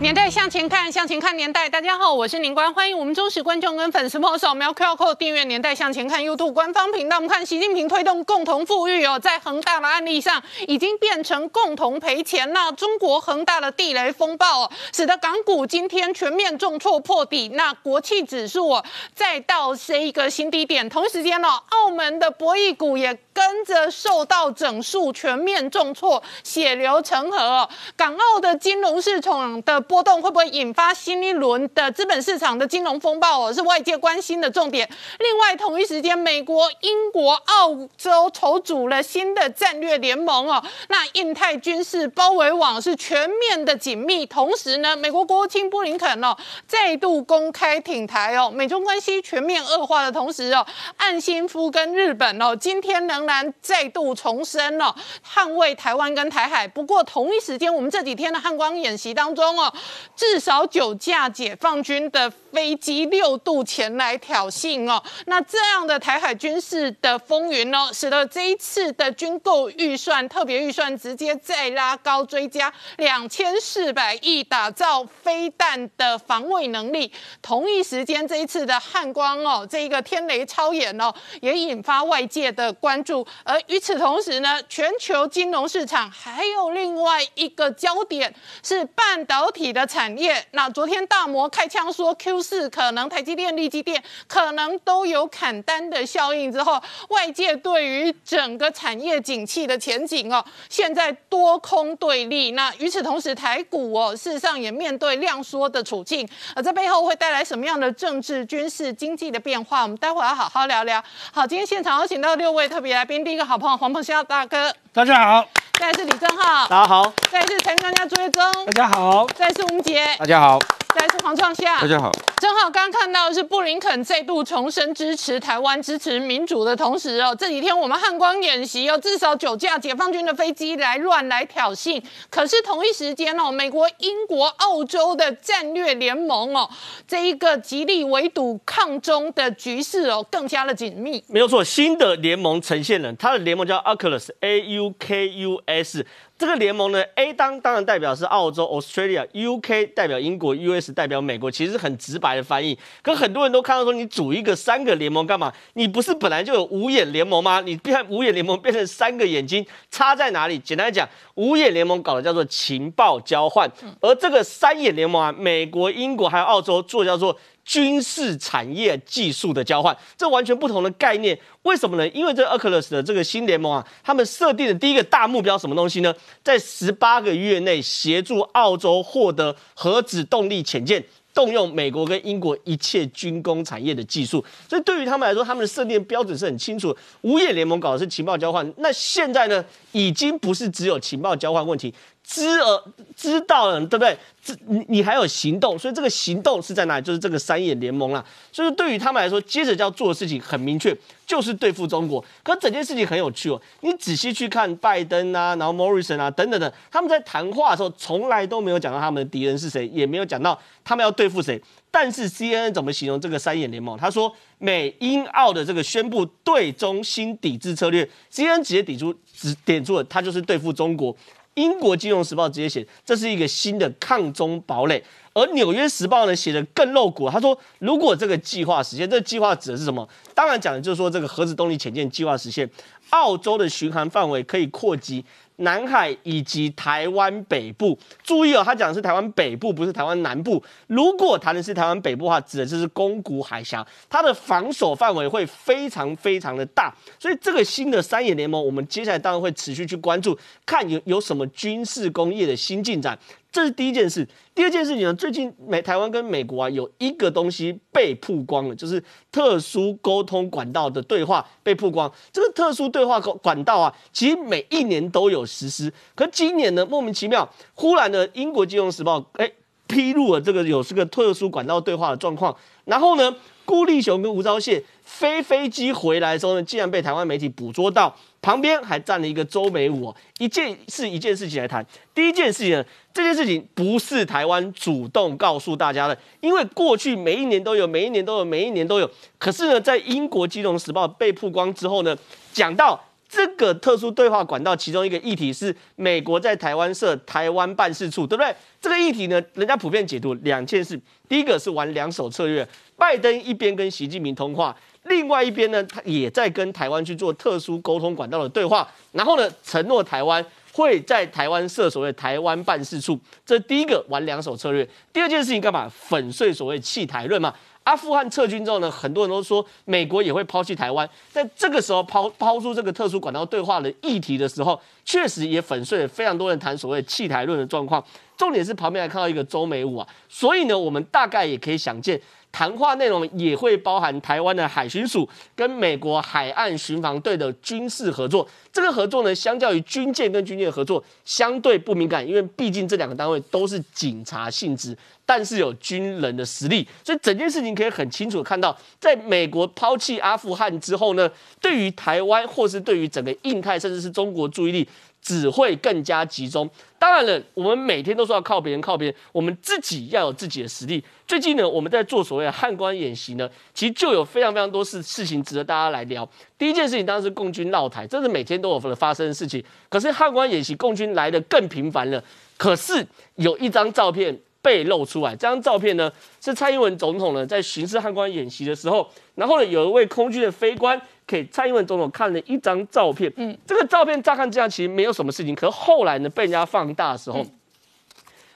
年代向前看，向前看年代。大家好，我是宁官，欢迎我们忠实观众跟粉丝朋友扫描 QR Code 订阅《年代向前看》YouTube 官方频道。我们看习近平推动共同富裕哦，在恒大的案例上已经变成共同赔钱那中国恒大的地雷风暴哦，使得港股今天全面重挫破底，那国企指数哦再到是一个新低点。同时间呢，澳门的博弈股也跟着受到整数，全面重挫，血流成河。港澳的金融市场的波动会不会引发新一轮的资本市场的金融风暴哦？是外界关心的重点。另外，同一时间，美国、英国、澳洲筹组了新的战略联盟哦。那印太军事包围网是全面的紧密。同时呢，美国国务卿布林肯哦再度公开挺台哦。美中关系全面恶化的同时哦，岸信夫跟日本哦今天仍然再度重申了捍卫台湾跟台海。不过同一时间，我们这几天的汉光演习当中哦。至少九架解放军的飞机六度前来挑衅哦，那这样的台海军事的风云呢，使得这一次的军购预算特别预算直接再拉高追加两千四百亿，打造飞弹的防卫能力。同一时间，这一次的汉光哦，这一个天雷超演哦，也引发外界的关注。而与此同时呢，全球金融市场还有另外一个焦点是半导体的产业。那昨天大摩开枪说 Q 是可能台积电、力积电可能都有砍单的效应之后，外界对于整个产业景气的前景哦，现在多空对立。那与此同时，台股哦，事实上也面对量缩的处境，而这背后会带来什么样的政治、军事、经济的变化？我们待会要好好聊聊。好，今天现场有请到六位特别来宾，第一个好朋友黄鹏霄大哥，大家好；再是李正浩，大家好；再是财经专家朱月忠，大家好；再是吴杰，大家好；再是黄创夏，大家好。正浩刚刚看到的是布林肯再度重申支持台湾、支持民主的同时哦，这几天我们汉光演习哦，至少九架解放军的飞机来乱来挑衅。可是同一时间哦，美国、英国、澳洲的战略联盟哦，这一个极力围堵抗中的局势哦，更加的紧密。没有错，新的联盟呈现了，它的联盟叫 AUKUS，A U K U S。这个联盟呢，A 当当然代表是澳洲 Australia，UK 代表英国，US 代表美国，其实很直白的翻译。可很多人都看到说，你组一个三个联盟干嘛？你不是本来就有五眼联盟吗？你变五眼联盟变成三个眼睛，差在哪里？简单来讲，五眼联盟搞的叫做情报交换，而这个三眼联盟啊，美国、英国还有澳洲做叫做。军事产业技术的交换，这完全不同的概念。为什么呢？因为这 Oculus 的这个新联盟啊，他们设定的第一个大目标什么东西呢？在十八个月内协助澳洲获得核子动力潜舰，动用美国跟英国一切军工产业的技术。所以对于他们来说，他们的设定标准是很清楚。五眼联盟搞的是情报交换，那现在呢，已经不是只有情报交换问题。知而知道了，对不对？知你你还有行动，所以这个行动是在哪里？就是这个三眼联盟啦。所以对于他们来说，接着要做的事情很明确，就是对付中国。可整件事情很有趣哦，你仔细去看拜登啊，然后 Morrison 啊等等的，他们在谈话的时候从来都没有讲到他们的敌人是谁，也没有讲到他们要对付谁。但是 CNN 怎么形容这个三眼联盟？他说美英澳的这个宣布对中新抵制策略，CNN 直接抵出指点出了，他就是对付中国。英国金融时报直接写，这是一个新的抗中堡垒。而纽约时报呢写的更露骨，他说如果这个计划实现，这个计划指的是什么？当然讲的就是说这个核子动力潜舰计划实现，澳洲的巡航范围可以扩及。南海以及台湾北部，注意哦，他讲的是台湾北部，不是台湾南部。如果谈的是台湾北部的话，指的就是宫古海峡，它的防守范围会非常非常的大。所以这个新的三眼联盟，我们接下来当然会持续去关注，看有有什么军事工业的新进展。这是第一件事，第二件事情呢？最近美台湾跟美国啊有一个东西被曝光了，就是特殊沟通管道的对话被曝光。这个特殊对话管管道啊，其实每一年都有实施，可今年呢莫名其妙，忽然呢英国金融时报哎披露了这个有这个特殊管道对话的状况，然后呢。顾立雄跟吴钊燮飞飞机回来的时候呢，竟然被台湾媒体捕捉到旁边还站了一个周美武，一件是一件事情来谈。第一件事情呢，这件事情不是台湾主动告诉大家的，因为过去每一年都有，每一年都有，每一年都有。可是呢，在英国金融时报被曝光之后呢，讲到这个特殊对话管道，其中一个议题是美国在台湾设台湾办事处，对不对？这个议题呢，人家普遍解读两件事，第一个是玩两手策略，拜登一边跟习近平通话。另外一边呢，他也在跟台湾去做特殊沟通管道的对话，然后呢，承诺台湾会在台湾设所谓台湾办事处。这第一个玩两手策略。第二件事情干嘛？粉碎所谓弃台论嘛。阿富汗撤军之后呢，很多人都说美国也会抛弃台湾。在这个时候抛抛出这个特殊管道对话的议题的时候，确实也粉碎了非常多人谈所谓弃台论的状况。重点是旁边还看到一个周美武啊，所以呢，我们大概也可以想见。谈话内容也会包含台湾的海巡署跟美国海岸巡防队的军事合作。这个合作呢，相较于军舰跟军舰的合作，相对不敏感，因为毕竟这两个单位都是警察性质，但是有军人的实力，所以整件事情可以很清楚的看到，在美国抛弃阿富汗之后呢，对于台湾或是对于整个印太，甚至是中国注意力。只会更加集中。当然了，我们每天都说要靠别人，靠别人，我们自己要有自己的实力。最近呢，我们在做所谓的汉光演习呢，其实就有非常非常多事事情值得大家来聊。第一件事情当然是共军闹台，这是每天都有发生的事情。可是汉光演习，共军来的更频繁了。可是有一张照片被露出来，这张照片呢是蔡英文总统呢在巡视汉光演习的时候，然后呢有一位空军的飞官。给蔡英文总统看了一张照片，嗯，这个照片乍看这样其实没有什么事情，可是后来呢被人家放大的时候，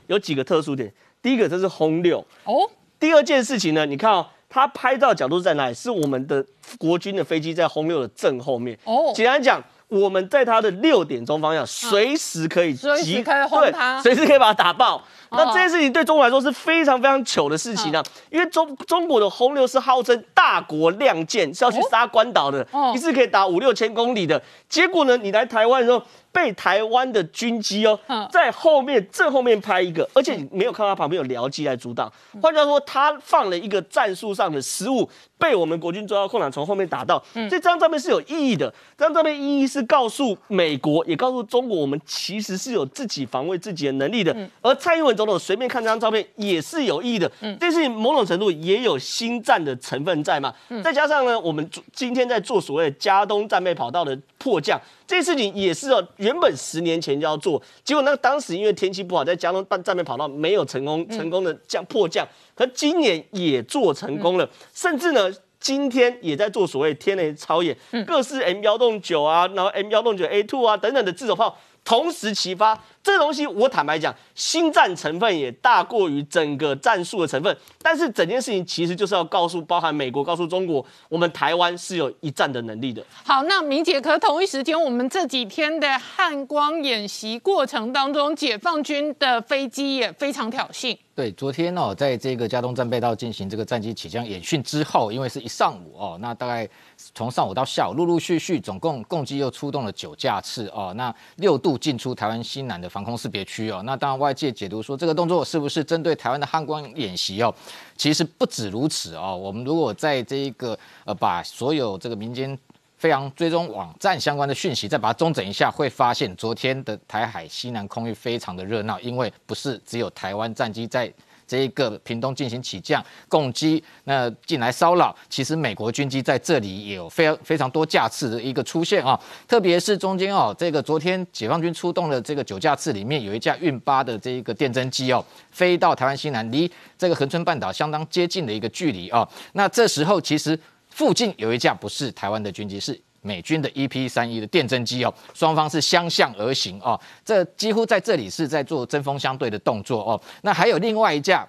有几个特殊点。第一个这是轰六哦，第二件事情呢，你看哦，他拍照角度在哪里？是我们的国军的飞机在轰六的正后面哦。简单讲，我们在他的六点钟方向，随时可以随时可以轰他，随时可以把它打爆。那这件事情对中国来说是非常非常糗的事情啊，因为中中国的轰六是号称大国亮剑，是要去杀关岛的，一次可以打五六千公里的。结果呢，你来台湾的时候。被台湾的军机哦，在后面正后面拍一个，而且你没有看到旁边有僚机来阻挡。换句话说，他放了一个战术上的失误，被我们国军抓到空档，从后面打到。这张照片是有意义的，这张照片意义是告诉美国，也告诉中国，我们其实是有自己防卫自己的能力的。而蔡英文总统随便看这张照片也是有意义的，这是某种程度也有新战的成分在嘛？再加上呢，我们今天在做所谓的加东战备跑道的迫降。这件事情也是哦，原本十年前就要做，结果那当时因为天气不好，在加东半站面跑道没有成功成功的降迫降，可今年也做成功了，甚至呢，今天也在做所谓天雷超演，各式 M 幺洞九啊，然后 M 幺洞九 A two 啊等等的自走炮。同时齐发，这个东西我坦白讲，新战成分也大过于整个战术的成分。但是整件事情其实就是要告诉，包含美国告诉中国，我们台湾是有一战的能力的。好，那明姐，可同一时间，我们这几天的汉光演习过程当中，解放军的飞机也非常挑衅。对，昨天哦，在这个加东战备道进行这个战机起降演训之后，因为是一上午哦，那大概从上午到下午，陆陆续续总共共计又出动了九架次哦，那六度进出台湾西南的防空识别区哦，那当然外界解读说这个动作是不是针对台湾的汉光演习哦，其实不止如此哦，我们如果在这一个呃把所有这个民间。非常追踪网站相关的讯息，再把它中整一下，会发现昨天的台海西南空域非常的热闹，因为不是只有台湾战机在这一个屏东进行起降攻击，那进来骚扰，其实美国军机在这里也有非常非常多架次的一个出现啊，特别是中间哦，这个昨天解放军出动的这个九架次里面有一架运八的这一个电侦机哦，飞到台湾西南，离这个恒春半岛相当接近的一个距离啊，那这时候其实。附近有一架不是台湾的军机，是美军的 EP 三一的电侦机哦，双方是相向而行哦，这几乎在这里是在做针锋相对的动作哦。那还有另外一架。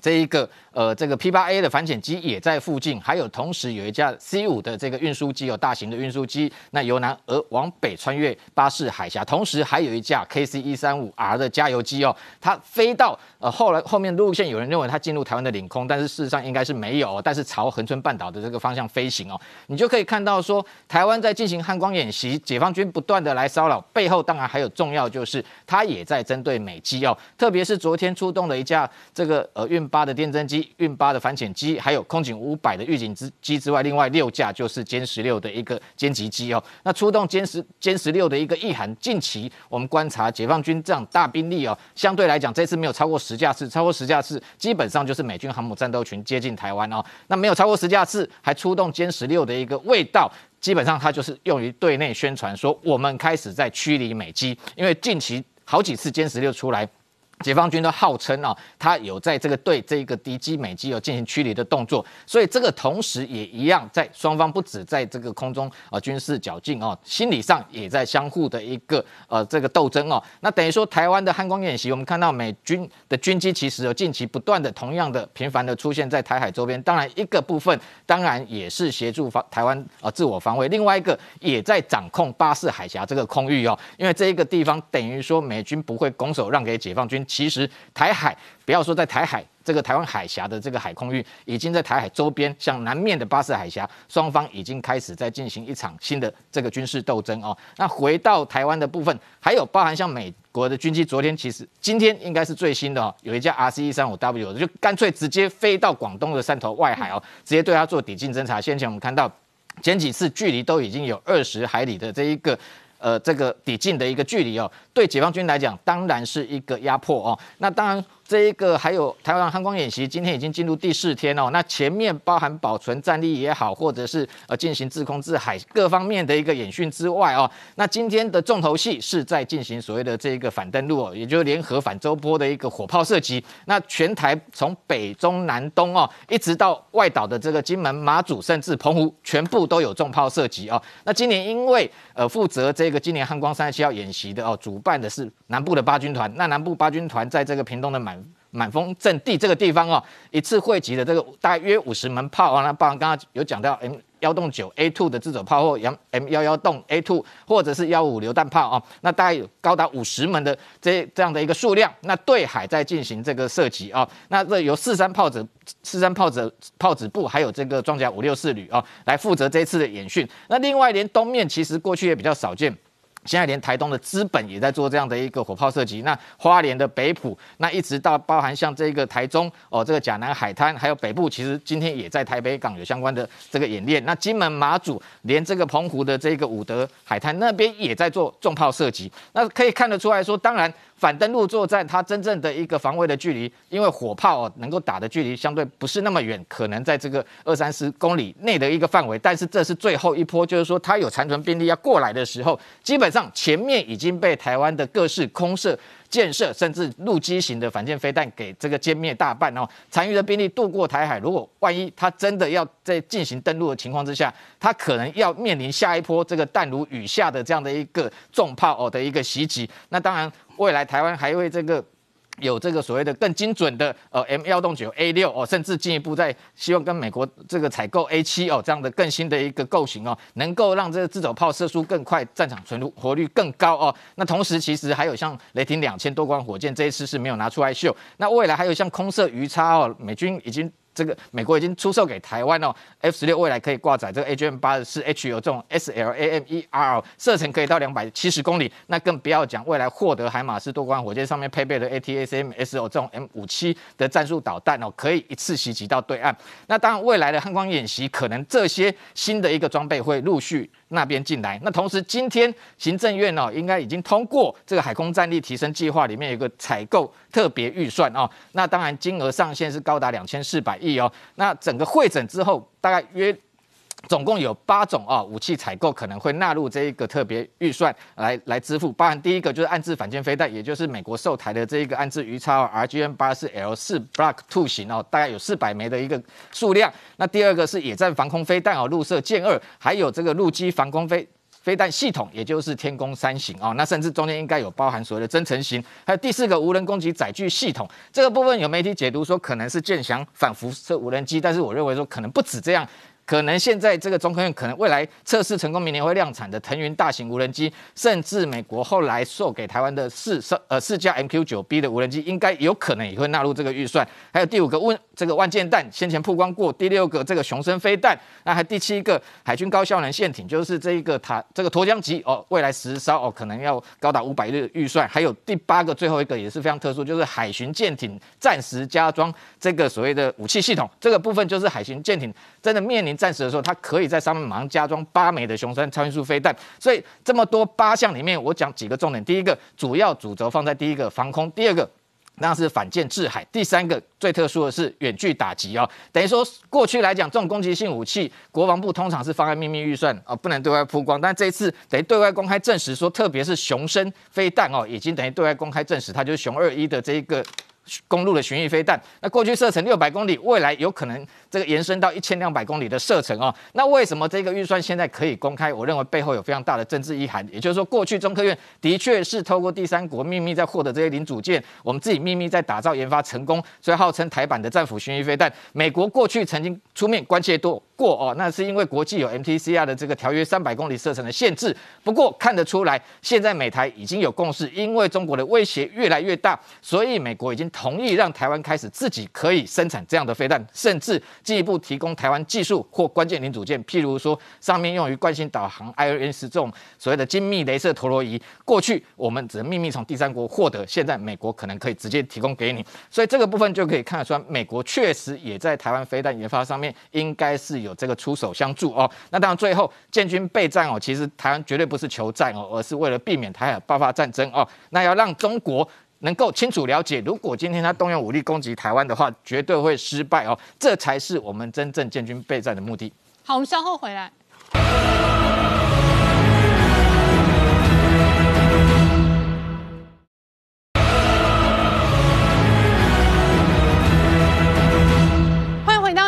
这一个呃，这个 P 八 A 的反潜机也在附近，还有同时有一架 C 五的这个运输机，有大型的运输机，那由南而往北穿越巴士海峡，同时还有一架 KC 一三五 R 的加油机哦，它飞到呃后来后面路线有人认为它进入台湾的领空，但是事实上应该是没有，但是朝恒春半岛的这个方向飞行哦，你就可以看到说台湾在进行汉光演习，解放军不断的来骚扰，背后当然还有重要就是它也在针对美机哦，特别是昨天出动了一架这个呃运。八的电侦机、运八的反潜机，还有空警五百的预警之机之外，另外六架就是歼十六的一个歼击机哦。那出动歼十歼十六的一个意涵，近期我们观察解放军这样大兵力哦，相对来讲这次没有超过十架次，超过十架次基本上就是美军航母战斗群接近台湾哦。那没有超过十架次，还出动歼十六的一个味道。基本上它就是用于对内宣传，说我们开始在驱离美机，因为近期好几次歼十六出来。解放军都号称啊，他有在这个对这个敌机美机有进行驱离的动作，所以这个同时也一样，在双方不止在这个空中啊军事较劲哦，心理上也在相互的一个呃这个斗争哦。那等于说台湾的汉光演习，我们看到美军的军机其实有近期不断的同样的频繁的出现在台海周边，当然一个部分当然也是协助防台湾啊自我防卫，另外一个也在掌控巴士海峡这个空域哦，因为这一个地方等于说美军不会拱手让给解放军。其实台海不要说在台海这个台湾海峡的这个海空域，已经在台海周边，像南面的巴士海峡，双方已经开始在进行一场新的这个军事斗争哦。那回到台湾的部分，还有包含像美国的军机，昨天其实今天应该是最新的哦，有一架 R C 一三五 W，就干脆直接飞到广东的汕头外海哦，直接对它做抵近侦察。先前我们看到前几次距离都已经有二十海里的这一个。呃，这个抵近的一个距离哦，对解放军来讲当然是一个压迫哦。那当然。这一个还有台湾航空演习，今天已经进入第四天哦。那前面包含保存战力也好，或者是呃进行自空自海各方面的一个演训之外哦，那今天的重头戏是在进行所谓的这个反登陆哦，也就是联合反周波的一个火炮射击。那全台从北中南东哦，一直到外岛的这个金门、马祖，甚至澎湖，全部都有重炮射击哦。那今年因为呃负责这个今年汉光三十七号演习的哦，主办的是南部的八军团。那南部八军团在这个屏东的满满峰阵地这个地方哦，一次汇集的这个大约五十门炮啊，那包含刚刚有讲到 M 幺洞九 A two 的自走炮或 M M 幺幺洞 A two，或者是幺五榴弹炮啊，那大概有高达五十门的这这样的一个数量，那对海在进行这个射击啊，那这由四三炮子、四三炮子炮子部还有这个装甲五六四旅啊，来负责这次的演训。那另外连东面其实过去也比较少见。现在连台东的资本也在做这样的一个火炮射击，那花莲的北埔，那一直到包含像这个台中哦，这个甲南海滩，还有北部，其实今天也在台北港有相关的这个演练。那金门马祖，连这个澎湖的这个武德海滩那边也在做重炮射击。那可以看得出来说，当然。反登陆作战，它真正的一个防卫的距离，因为火炮哦能够打的距离相对不是那么远，可能在这个二三十公里内的一个范围。但是这是最后一波，就是说它有残存兵力要过来的时候，基本上前面已经被台湾的各式空射。建设甚至陆基型的反舰飞弹给这个歼灭大半哦，残余的兵力渡过台海，如果万一他真的要在进行登陆的情况之下，他可能要面临下一波这个弹如雨下的这样的一个重炮哦的一个袭击。那当然，未来台湾还会这个。有这个所谓的更精准的呃 M 幺洞九 A 六哦，甚至进一步在希望跟美国这个采购 A 七哦这样的更新的一个构型哦，能够让这个自走炮射速更快，战场存活率更高哦。那同时其实还有像雷霆两千多管火箭，这一次是没有拿出来秀。那未来还有像空射鱼叉哦，美军已经。这个美国已经出售给台湾哦，F 十六未来可以挂载这个 AGM 八十四 H 有这种 SLAMER 射程可以到两百七十公里，那更不要讲未来获得海马斯多管火箭上面配备的 ATACMS 哦这种 M 五七的战术导弹哦，可以一次袭击到对岸。那当然未来的汉光演习，可能这些新的一个装备会陆续。那边进来，那同时今天行政院哦，应该已经通过这个海空战力提升计划，里面有个采购特别预算哦，那当然金额上限是高达两千四百亿哦，那整个会诊之后，大概约。总共有八种啊武器采购可能会纳入这一个特别预算来来支付，包含第一个就是暗制反舰飞弹，也就是美国售台的这一个暗制鱼叉 RGM 八四 L 四 Block Two 型哦，大概有四百枚的一个数量。那第二个是野战防空飞弹哦，陆射舰二，还有这个陆基防空飞飞弹系统，也就是天宫三型哦。那甚至中间应该有包含所谓的增程型，还有第四个无人攻击载具系统。这个部分有媒体解读说可能是舰翔反辐射无人机，但是我认为说可能不止这样。可能现在这个中科院可能未来测试成功，明年会量产的腾云大型无人机，甚至美国后来售给台湾的四呃四架 MQ 九 B 的无人机，应该有可能也会纳入这个预算。还有第五个问这个万箭弹，先前曝光过；第六个这个雄升飞弹，那还第七个海军高效能舰艇，就是这一个塔这个沱江级哦，未来十艘哦，可能要高达五百日预算。还有第八个最后一个也是非常特殊，就是海巡舰艇暂时加装这个所谓的武器系统，这个部分就是海巡舰艇真的面临战时的时候，它可以在上面马上加装八枚的雄升超音速飞弹。所以这么多八项里面，我讲几个重点。第一个主要主轴放在第一个防空，第二个。那是反舰制海，第三个最特殊的是远距打击哦，等于说过去来讲，这种攻击性武器，国防部通常是放在秘密预算哦，不能对外曝光。但这一次等于对外公开证实说，特别是雄升飞弹哦，已经等于对外公开证实，它就是雄二一的这一个。公路的巡弋飞弹，那过去射程六百公里，未来有可能这个延伸到一千两百公里的射程哦。那为什么这个预算现在可以公开？我认为背后有非常大的政治意涵。也就是说，过去中科院的确是透过第三国秘密在获得这些零组件，我们自己秘密在打造研发成功，所以号称台版的战斧巡弋飞弹。美国过去曾经出面关切多过哦，那是因为国际有 MTCR 的这个条约三百公里射程的限制。不过看得出来，现在美台已经有共识，因为中国的威胁越来越大，所以美国已经。同意让台湾开始自己可以生产这样的飞弹，甚至进一步提供台湾技术或关键零组件，譬如说上面用于惯性导航 IRS 这种所谓的精密镭射陀螺仪，过去我们只能秘密从第三国获得，现在美国可能可以直接提供给你，所以这个部分就可以看得出来，美国确实也在台湾飞弹研发上面应该是有有这个出手相助哦。那当然最后建军备战哦，其实台湾绝对不是求战哦，而是为了避免台海爆发战争哦，那要让中国。能够清楚了解，如果今天他动用武力攻击台湾的话，绝对会失败哦，这才是我们真正建军备战的目的。好，我们稍后回来。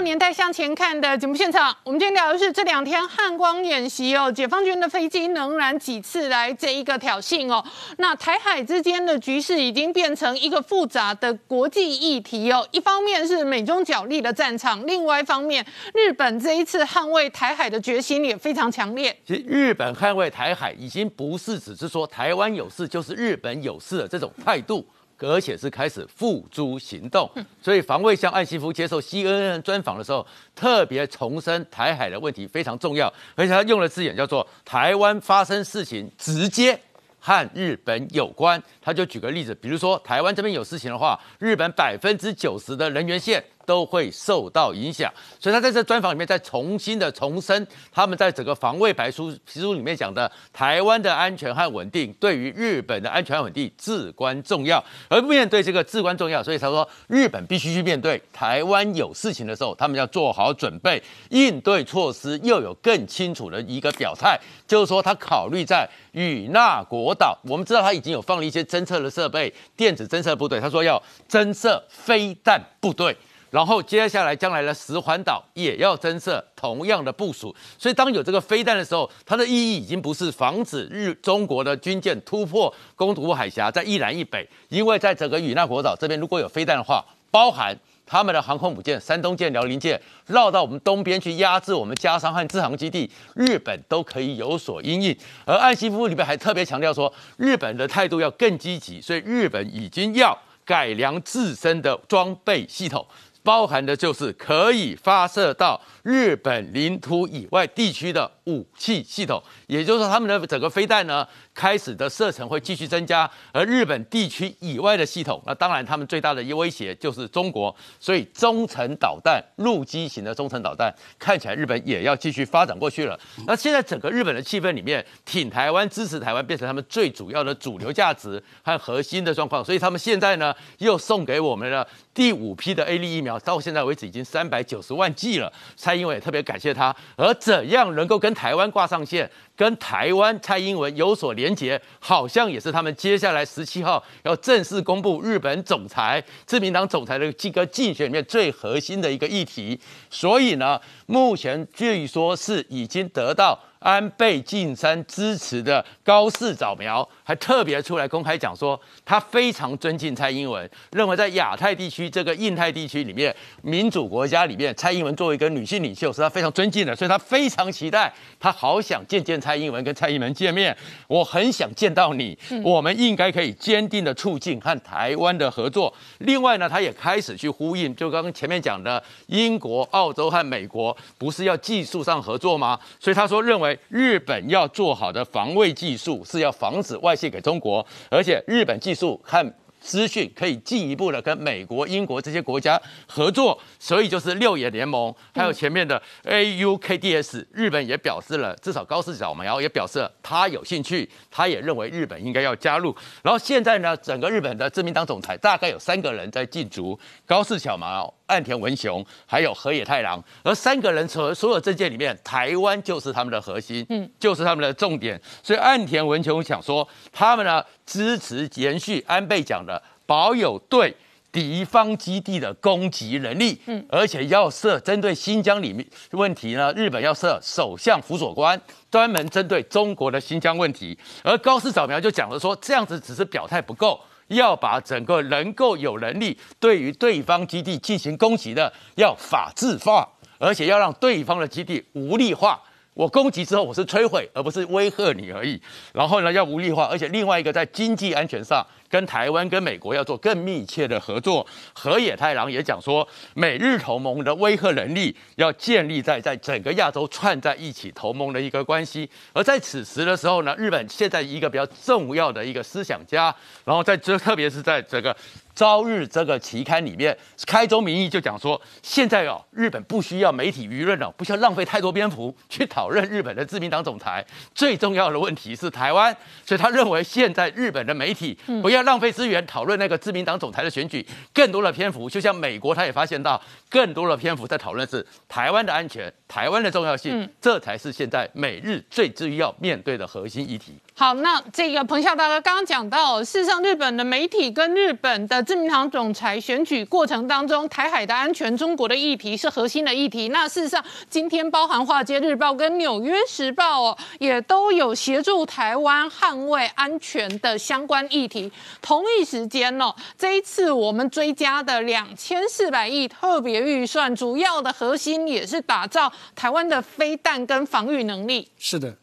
年代向前看的节目现场，我们今天聊的是这两天汉光演习哦，解放军的飞机仍然几次来这一个挑衅哦。那台海之间的局势已经变成一个复杂的国际议题哦。一方面是美中角力的战场，另外一方面，日本这一次捍卫台海的决心也非常强烈。其实日本捍卫台海已经不是只是说台湾有事就是日本有事的这种态度。而且是开始付诸行动，所以防卫相岸信夫接受 CNN 专访的时候，特别重申台海的问题非常重要，而且他用了字眼叫做台湾发生事情直接和日本有关。他就举个例子，比如说台湾这边有事情的话，日本百分之九十的人员线。都会受到影响，所以他在这专访里面再重新的重申，他们在整个防卫白书皮书里面讲的台湾的安全和稳定，对于日本的安全和稳定至关重要。而面对这个至关重要，所以他说日本必须去面对台湾有事情的时候，他们要做好准备，应对措施又有更清楚的一个表态，就是说他考虑在与那国岛，我们知道他已经有放了一些针侦测的设备，电子侦测部队，他说要侦测飞弹部队。然后接下来将来的十环岛也要增设同样的部署，所以当有这个飞弹的时候，它的意义已经不是防止日中国的军舰突破宫古海峡，在一南一北，因为在整个与那国岛这边如果有飞弹的话，包含他们的航空母舰山东舰、辽宁舰绕到我们东边去压制我们加商和制航基地，日本都可以有所应应。而岸西夫里面还特别强调说，日本的态度要更积极，所以日本已经要改良自身的装备系统。包含的就是可以发射到日本领土以外地区的武器系统，也就是说，他们的整个飞弹呢。开始的射程会继续增加，而日本地区以外的系统，那当然他们最大的一威胁就是中国，所以中程导弹、陆基型的中程导弹，看起来日本也要继续发展过去了。那现在整个日本的气氛里面，挺台湾、支持台湾变成他们最主要的主流价值和核心的状况，所以他们现在呢又送给我们了第五批的 A 类疫苗，到现在为止已经三百九十万剂了。蔡英文也特别感谢他，而怎样能够跟台湾挂上线？跟台湾蔡英文有所连结，好像也是他们接下来十七号要正式公布日本总裁、自民党总裁的这个竞选里面最核心的一个议题。所以呢，目前据说是已经得到安倍晋三支持的高市早苗还特别出来公开讲说，他非常尊敬蔡英文，认为在亚太地区这个印太地区里面，民主国家里面，蔡英文作为一个女性领袖是他非常尊敬的，所以他非常期待，他好想见见蔡英文，跟蔡英文见面。我很想见到你，我们应该可以坚定的促进和台湾的合作。另外呢，他也开始去呼应，就刚刚前面讲的，英国、澳洲和美国不是要技术上合作吗？所以他说认为。日本要做好的防卫技术是要防止外泄给中国，而且日本技术和资讯可以进一步的跟美国、英国这些国家合作，所以就是六眼联盟，还有前面的 AUKDS，日本也表示了，至少高市早苗也表示了他有兴趣，他也认为日本应该要加入。然后现在呢，整个日本的自民党总裁大概有三个人在进逐，高市小苗。岸田文雄还有河野太郎，而三个人所所有政见里面，台湾就是他们的核心，嗯，就是他们的重点。所以岸田文雄想说，他们呢支持延续安倍讲的，保有对敌方基地的攻击能力，嗯，而且要设针对新疆里面问题呢，日本要设首相辅佐官，专门针对中国的新疆问题。而高市早苗就讲了说，这样子只是表态不够。要把整个能够有能力对于对方基地进行攻击的，要法制化，而且要让对方的基地无力化。我攻击之后，我是摧毁，而不是威吓你而已。然后呢，要无力化，而且另外一个在经济安全上。跟台湾、跟美国要做更密切的合作。河野太郎也讲说，美日同盟的威吓能力要建立在在整个亚洲串在一起同盟的一个关系。而在此时的时候呢，日本现在一个比较重要的一个思想家，然后在这特别是在这个。朝日这个期刊里面，开宗明义就讲说，现在哦，日本不需要媒体舆论了，不需要浪费太多篇幅去讨论日本的自民党总裁。最重要的问题是台湾，所以他认为现在日本的媒体不要浪费资源讨论那个自民党总裁的选举，更多的篇幅，就像美国他也发现到，更多的篇幅在讨论是台湾的安全、台湾的重要性，这才是现在美日最需要面对的核心议题。好，那这个彭笑大哥刚刚讲到，事实上日本的媒体跟日本的自民党总裁选举过程当中，台海的安全、中国的议题是核心的议题。那事实上，今天包含《华尔街日报》跟《纽约时报》哦，也都有协助台湾捍卫安全的相关议题。同一时间哦，这一次我们追加的两千四百亿特别预算，主要的核心也是打造台湾的飞弹跟防御能力。是的，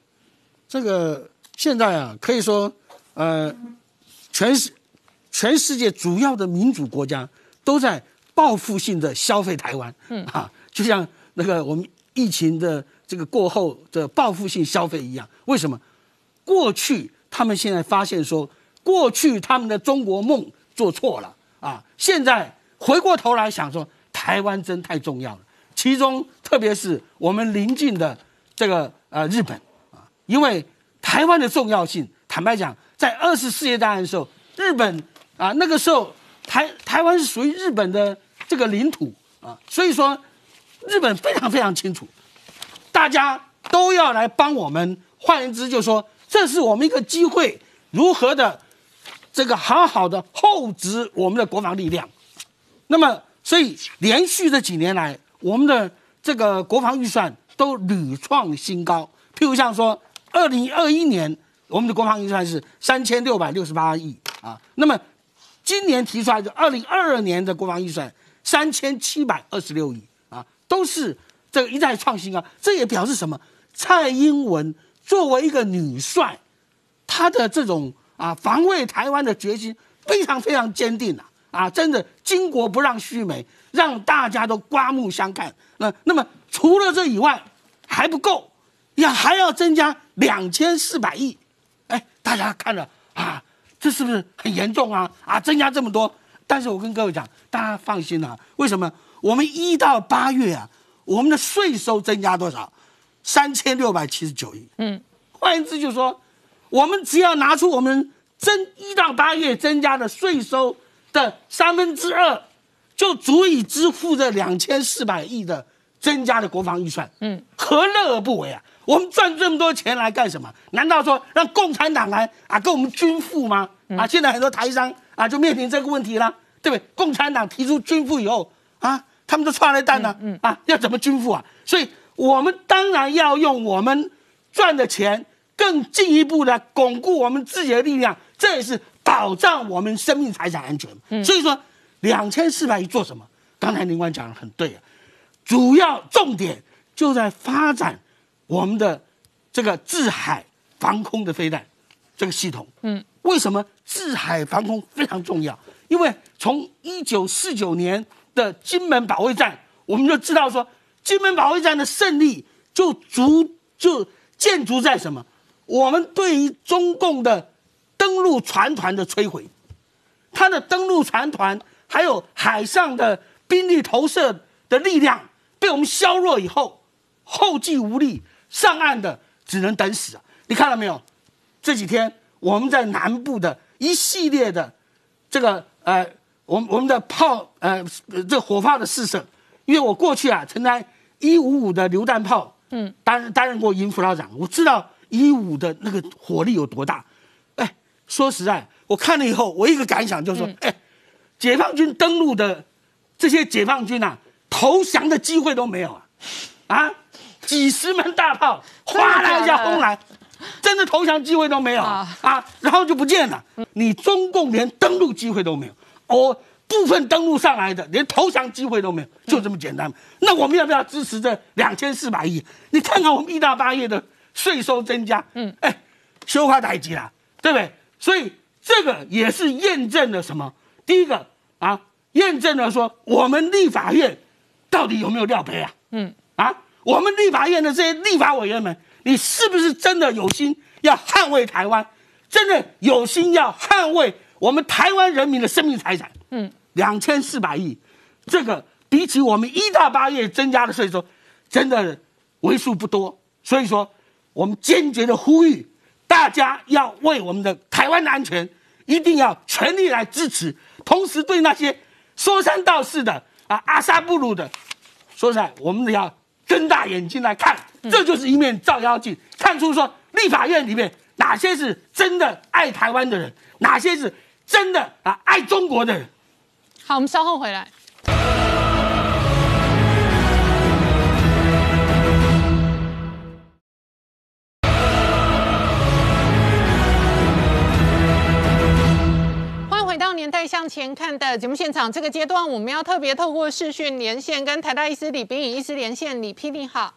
这个。现在啊，可以说，呃，全世全世界主要的民主国家都在报复性的消费台湾，嗯，啊，就像那个我们疫情的这个过后的报复性消费一样。为什么？过去他们现在发现说，过去他们的中国梦做错了啊，现在回过头来想说，台湾真太重要了。其中特别是我们邻近的这个呃日本啊，因为。台湾的重要性，坦白讲，在二次世界大战的时候，日本啊，那个时候台台湾是属于日本的这个领土啊，所以说日本非常非常清楚，大家都要来帮我们。换言之，就说这是我们一个机会，如何的这个好好的厚植我们的国防力量。那么，所以连续这几年来，我们的这个国防预算都屡创新高。譬如像说。二零二一年，我们的国防预算是三千六百六十八亿啊。那么，今年提出来的二零二二年的国防预算三千七百二十六亿啊，都是这个一再创新啊。这也表示什么？蔡英文作为一个女帅，她的这种啊防卫台湾的决心非常非常坚定啊啊！真的巾帼不让须眉，让大家都刮目相看。那那么除了这以外还不够。要还要增加两千四百亿，哎，大家看了啊，这是不是很严重啊？啊，增加这么多，但是我跟各位讲，大家放心啊，为什么？我们一到八月啊，我们的税收增加多少？三千六百七十九亿。嗯，换言之，就是说，我们只要拿出我们增一到八月增加的税收的三分之二，就足以支付这两千四百亿的增加的国防预算。嗯，何乐而不为啊？我们赚这么多钱来干什么？难道说让共产党来啊跟我们均富吗？啊，现在很多台商啊就面临这个问题了，对不对？共产党提出均富以后啊，他们都踹了蛋了，啊，要怎么均富啊？所以我们当然要用我们赚的钱更进一步的巩固我们自己的力量，这也是保障我们生命财产安全。所以说，两千四百亿做什么？刚才林官讲的很对啊，主要重点就在发展我们的这个制海防空的飞弹这个系统。嗯，为什么制海防空非常重要？因为从一九四九年的金门保卫战，我们就知道说，金门保卫战的胜利就足就建筑在什么？我们对于中共的登陆船团的摧毁，它的登陆船团还有海上的兵力投射的力量被我们削弱以后，后继无力，上岸的只能等死啊！你看到没有？这几天我们在南部的一系列的这个。呃，我们我们的炮，呃，这火炮的试射，因为我过去啊，曾在一五五的榴弹炮，嗯，担担任过营副导长，我知道一五的那个火力有多大。哎，说实在，我看了以后，我一个感想就是说，哎，解放军登陆的这些解放军啊，投降的机会都没有啊，啊，几十门大炮 哗啦一下轰来。真的投降机会都没有啊！然后就不见了。你中共连登陆机会都没有，哦，部分登陆上来的连投降机会都没有，就这么简单。那我们要不要支持这两千四百亿？你看看我们一大八月的税收增加，嗯，哎，修花台积了，对不对？所以这个也是验证了什么？第一个啊，验证了说我们立法院到底有没有料赔啊？嗯，啊，我们立法院的这些立法委员们。你是不是真的有心要捍卫台湾？真的有心要捍卫我们台湾人民的生命财产？嗯，两千四百亿，这个比起我们一到八月增加的税收，真的为数不多。所以说，我们坚决的呼吁大家要为我们的台湾的安全，一定要全力来支持。同时，对那些说三道四的啊阿萨布鲁的，说实在，我们要。睁大眼睛来看，这就是一面照妖镜，看出说立法院里面哪些是真的爱台湾的人，哪些是真的啊爱中国的人。好，我们稍后回来。在向前看的节目现场，这个阶段我们要特别透过视讯连线，跟台大医师李炳宇医师连线。李批你好，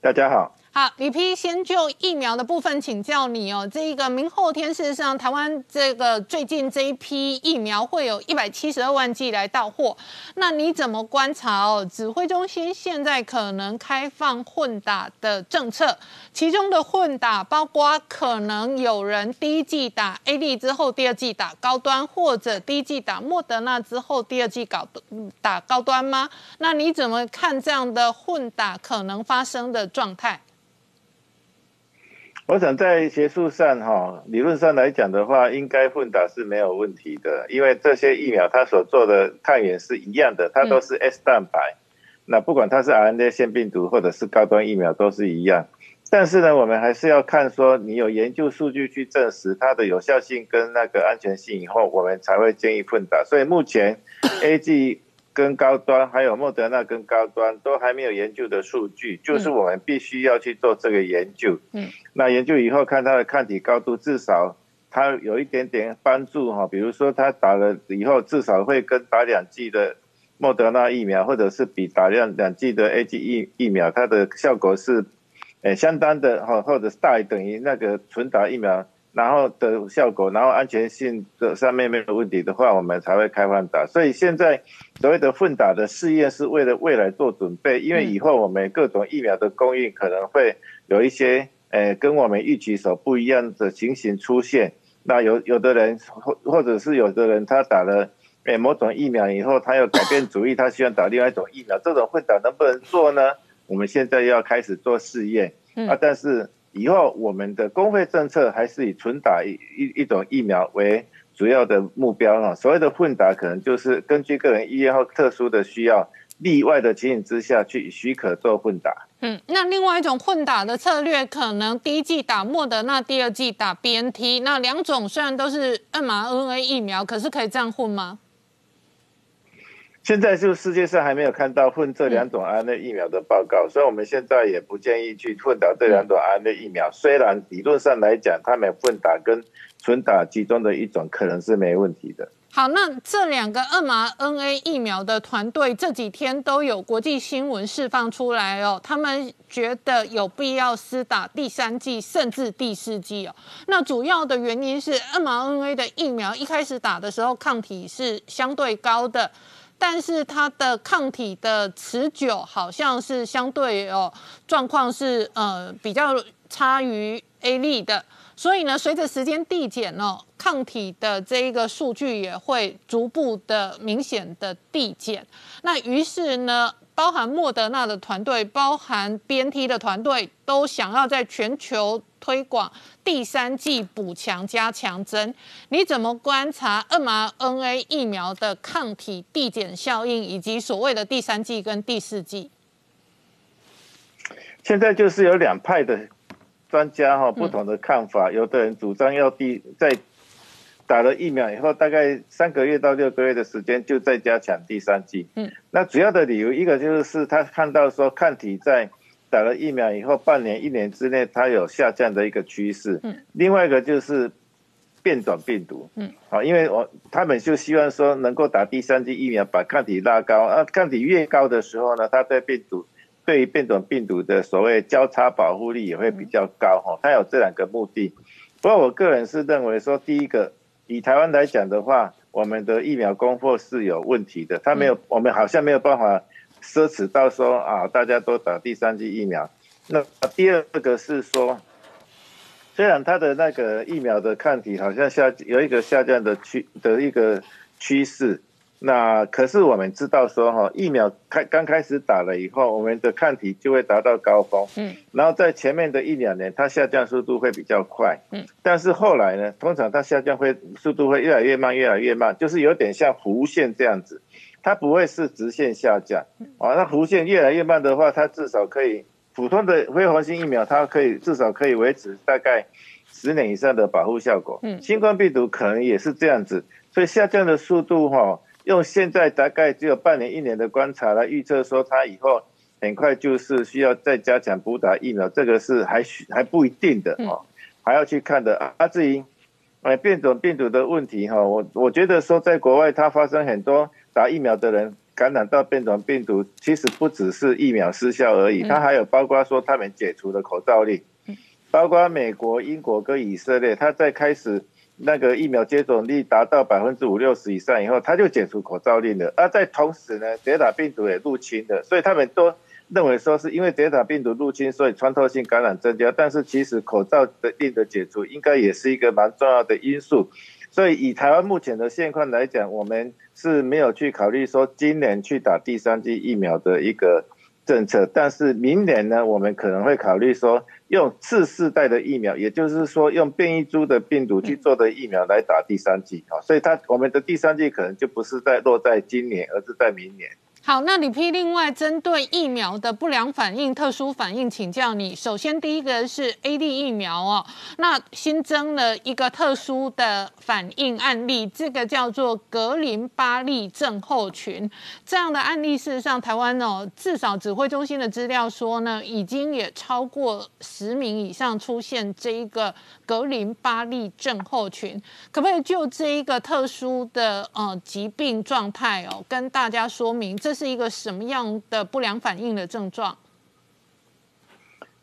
大家好。好，李批先就疫苗的部分请教你哦。这一个明后天，事实上台湾这个最近这一批疫苗会有一百七十二万剂来到货，那你怎么观察哦？指挥中心现在可能开放混打的政策，其中的混打包括可能有人第一季打 A D 之后，第二季打高端，或者第一季打莫德纳之后，第二季搞打高端吗？那你怎么看这样的混打可能发生的状态？我想在学术上哈，理论上来讲的话，应该混打是没有问题的，因为这些疫苗它所做的抗原是一样的，它都是 S 蛋白，那不管它是 RNA 腺病毒或者是高端疫苗都是一样。但是呢，我们还是要看说你有研究数据去证实它的有效性跟那个安全性以后，我们才会建议混打。所以目前 A G。跟高端还有莫德纳跟高端都还没有研究的数据，就是我们必须要去做这个研究。嗯，那研究以后看它的抗体高度，至少它有一点点帮助哈。比如说它打了以后，至少会跟打两剂的莫德纳疫苗，或者是比打两两剂的 A G 疫疫苗，它的效果是诶相当的哈，或者是大于等于那个纯打疫苗。然后的效果，然后安全性的上面没有问题的话，我们才会开放打。所以现在所谓的混打的试验是为了未来做准备，因为以后我们各种疫苗的供应可能会有一些诶跟我们预期所不一样的情形出现。那有有的人或或者是有的人他打了诶某种疫苗以后，他要改变主意，他希望打另外一种疫苗，这种混打能不能做呢？我们现在要开始做试验啊，但是。以后我们的工会政策还是以纯打一一一种疫苗为主要的目标哈。所谓的混打，可能就是根据个人意愿或特殊的需要，例外的情形之下去许可做混打。嗯，那另外一种混打的策略，可能第一季打莫德纳，第二季打 BNT，那两种虽然都是 mRNA 疫苗，可是可以这样混吗？现在就世界上还没有看到混这两种 RNA 疫苗的报告，所以我们现在也不建议去混打这两种 RNA 疫苗。虽然理论上来讲，他们混打跟纯打其中的一种可能是没问题的。好，那这两个 mRNA 疫苗的团队这几天都有国际新闻释放出来哦，他们觉得有必要施打第三剂甚至第四剂哦。那主要的原因是 mRNA 的疫苗一开始打的时候抗体是相对高的，但是它的抗体的持久好像是相对哦状况是呃比较差于 A 粒的。所以呢，随着时间递减哦，抗体的这一个数据也会逐步的明显的递减。那于是呢，包含莫德纳的团队，包含 BNT 的团队，都想要在全球推广第三剂补强加强针。你怎么观察 mRNA 疫苗的抗体递减效应，以及所谓的第三剂跟第四剂？现在就是有两派的。专家哈不同的看法，有的人主张要第在打了疫苗以后，大概三个月到六个月的时间就再加强第三剂。嗯，那主要的理由一个就是他看到说抗体在打了疫苗以后半年一年之内它有下降的一个趋势。嗯，另外一个就是变种病毒。嗯，好，因为我他们就希望说能够打第三剂疫苗把抗体拉高，啊，抗体越高的时候呢，它对病毒。对于变种病毒的所谓交叉保护力也会比较高哈，它有这两个目的。不过我个人是认为说，第一个以台湾来讲的话，我们的疫苗供货是有问题的，它没有，我们好像没有办法奢侈到说啊，大家都打第三剂疫苗。那第二个是说，虽然它的那个疫苗的抗体好像下有一个下降的趋的一个趋势。那可是我们知道说哈，疫苗开刚开始打了以后，我们的抗体就会达到高峰，嗯，然后在前面的一两年，它下降速度会比较快，嗯，但是后来呢，通常它下降会速度会越来越慢，越来越慢，就是有点像弧线这样子，它不会是直线下降，啊，那弧线越来越慢的话，它至少可以普通的非黄性疫苗，它可以至少可以维持大概十年以上的保护效果，嗯，新冠病毒可能也是这样子，所以下降的速度哈。用现在大概只有半年一年的观察来预测，说它以后很快就是需要再加强补打疫苗，这个是还需还不一定的哦，还要去看的啊。至于哎变种病毒的问题哈，我我觉得说在国外它发生很多打疫苗的人感染到变种病毒，其实不只是疫苗失效而已，它还有包括说他们解除了口罩令，包括美国、英国跟以色列，它在开始。那个疫苗接种率达到百分之五六十以上以后，他就解除口罩令了。而在同时呢，德尔塔病毒也入侵了，所以他们都认为说是因为德尔塔病毒入侵，所以穿透性感染增加。但是其实口罩的令的解除应该也是一个蛮重要的因素。所以以台湾目前的现况来讲，我们是没有去考虑说今年去打第三剂疫苗的一个。政策，但是明年呢，我们可能会考虑说用次世代的疫苗，也就是说用变异株的病毒去做的疫苗来打第三剂啊，所以它我们的第三剂可能就不是在落在今年，而是在明年。好，那李批另外针对疫苗的不良反应、特殊反应，请教你。首先，第一个是 A D 疫苗哦，那新增了一个特殊的反应案例，这个叫做格林巴利症候群。这样的案例，事实上台湾哦，至少指挥中心的资料说呢，已经也超过十名以上出现这一个格林巴利症候群。可不可以就这一个特殊的呃疾病状态哦，跟大家说明这？这是一个什么样的不良反应的症状？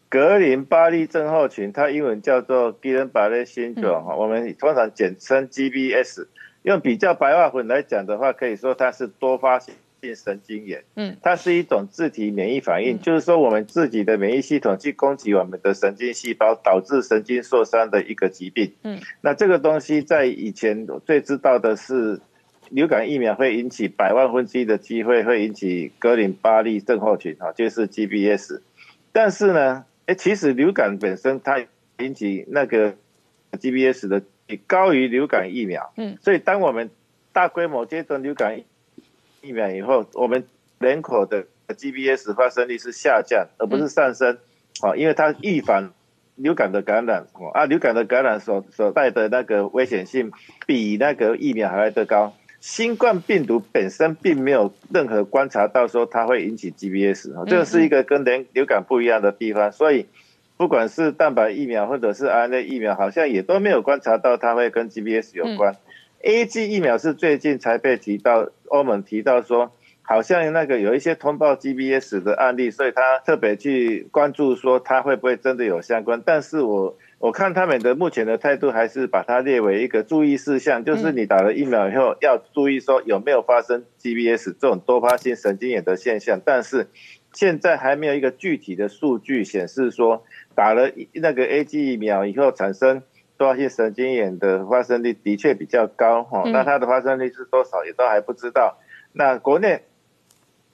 格林巴利症候群，它英文叫做 Guillain-Barré syndrome，我们通常简称 GBS。用比较白话文来讲的话，可以说它是多发性神经炎。嗯，它是一种自体免疫反应，就是说我们自己的免疫系统去攻击我们的神经细胞，导致神经受伤的一个疾病。嗯，那这个东西在以前最知道的是。流感疫苗会引起百万分之一的机会会引起格林巴利症候群，哈，就是 GBS。但是呢，哎，其实流感本身它引起那个 GBS 的高于流感疫苗，嗯，所以当我们大规模接种流感疫苗以后，我们人口的 GBS 发生率是下降，而不是上升，啊，因为它预防流感的感染，啊，流感的感染所所带的那个危险性比那个疫苗还来得高。新冠病毒本身并没有任何观察到说它会引起 GBS 啊，这个是一个跟流流感不一样的地方，所以不管是蛋白疫苗或者是 RNA 疫苗，好像也都没有观察到它会跟 GBS 有关。A G 疫苗是最近才被提到，欧盟提到说。好像那个有一些通报 GBS 的案例，所以他特别去关注说它会不会真的有相关。但是我我看他们的目前的态度还是把它列为一个注意事项，就是你打了疫苗以后要注意说有没有发生 GBS 这种多发性神经炎的现象。但是现在还没有一个具体的数据显示说打了那个 A G 疫苗以后产生多发性神经炎的发生率的确比较高哈。那它的发生率是多少也都还不知道。那国内。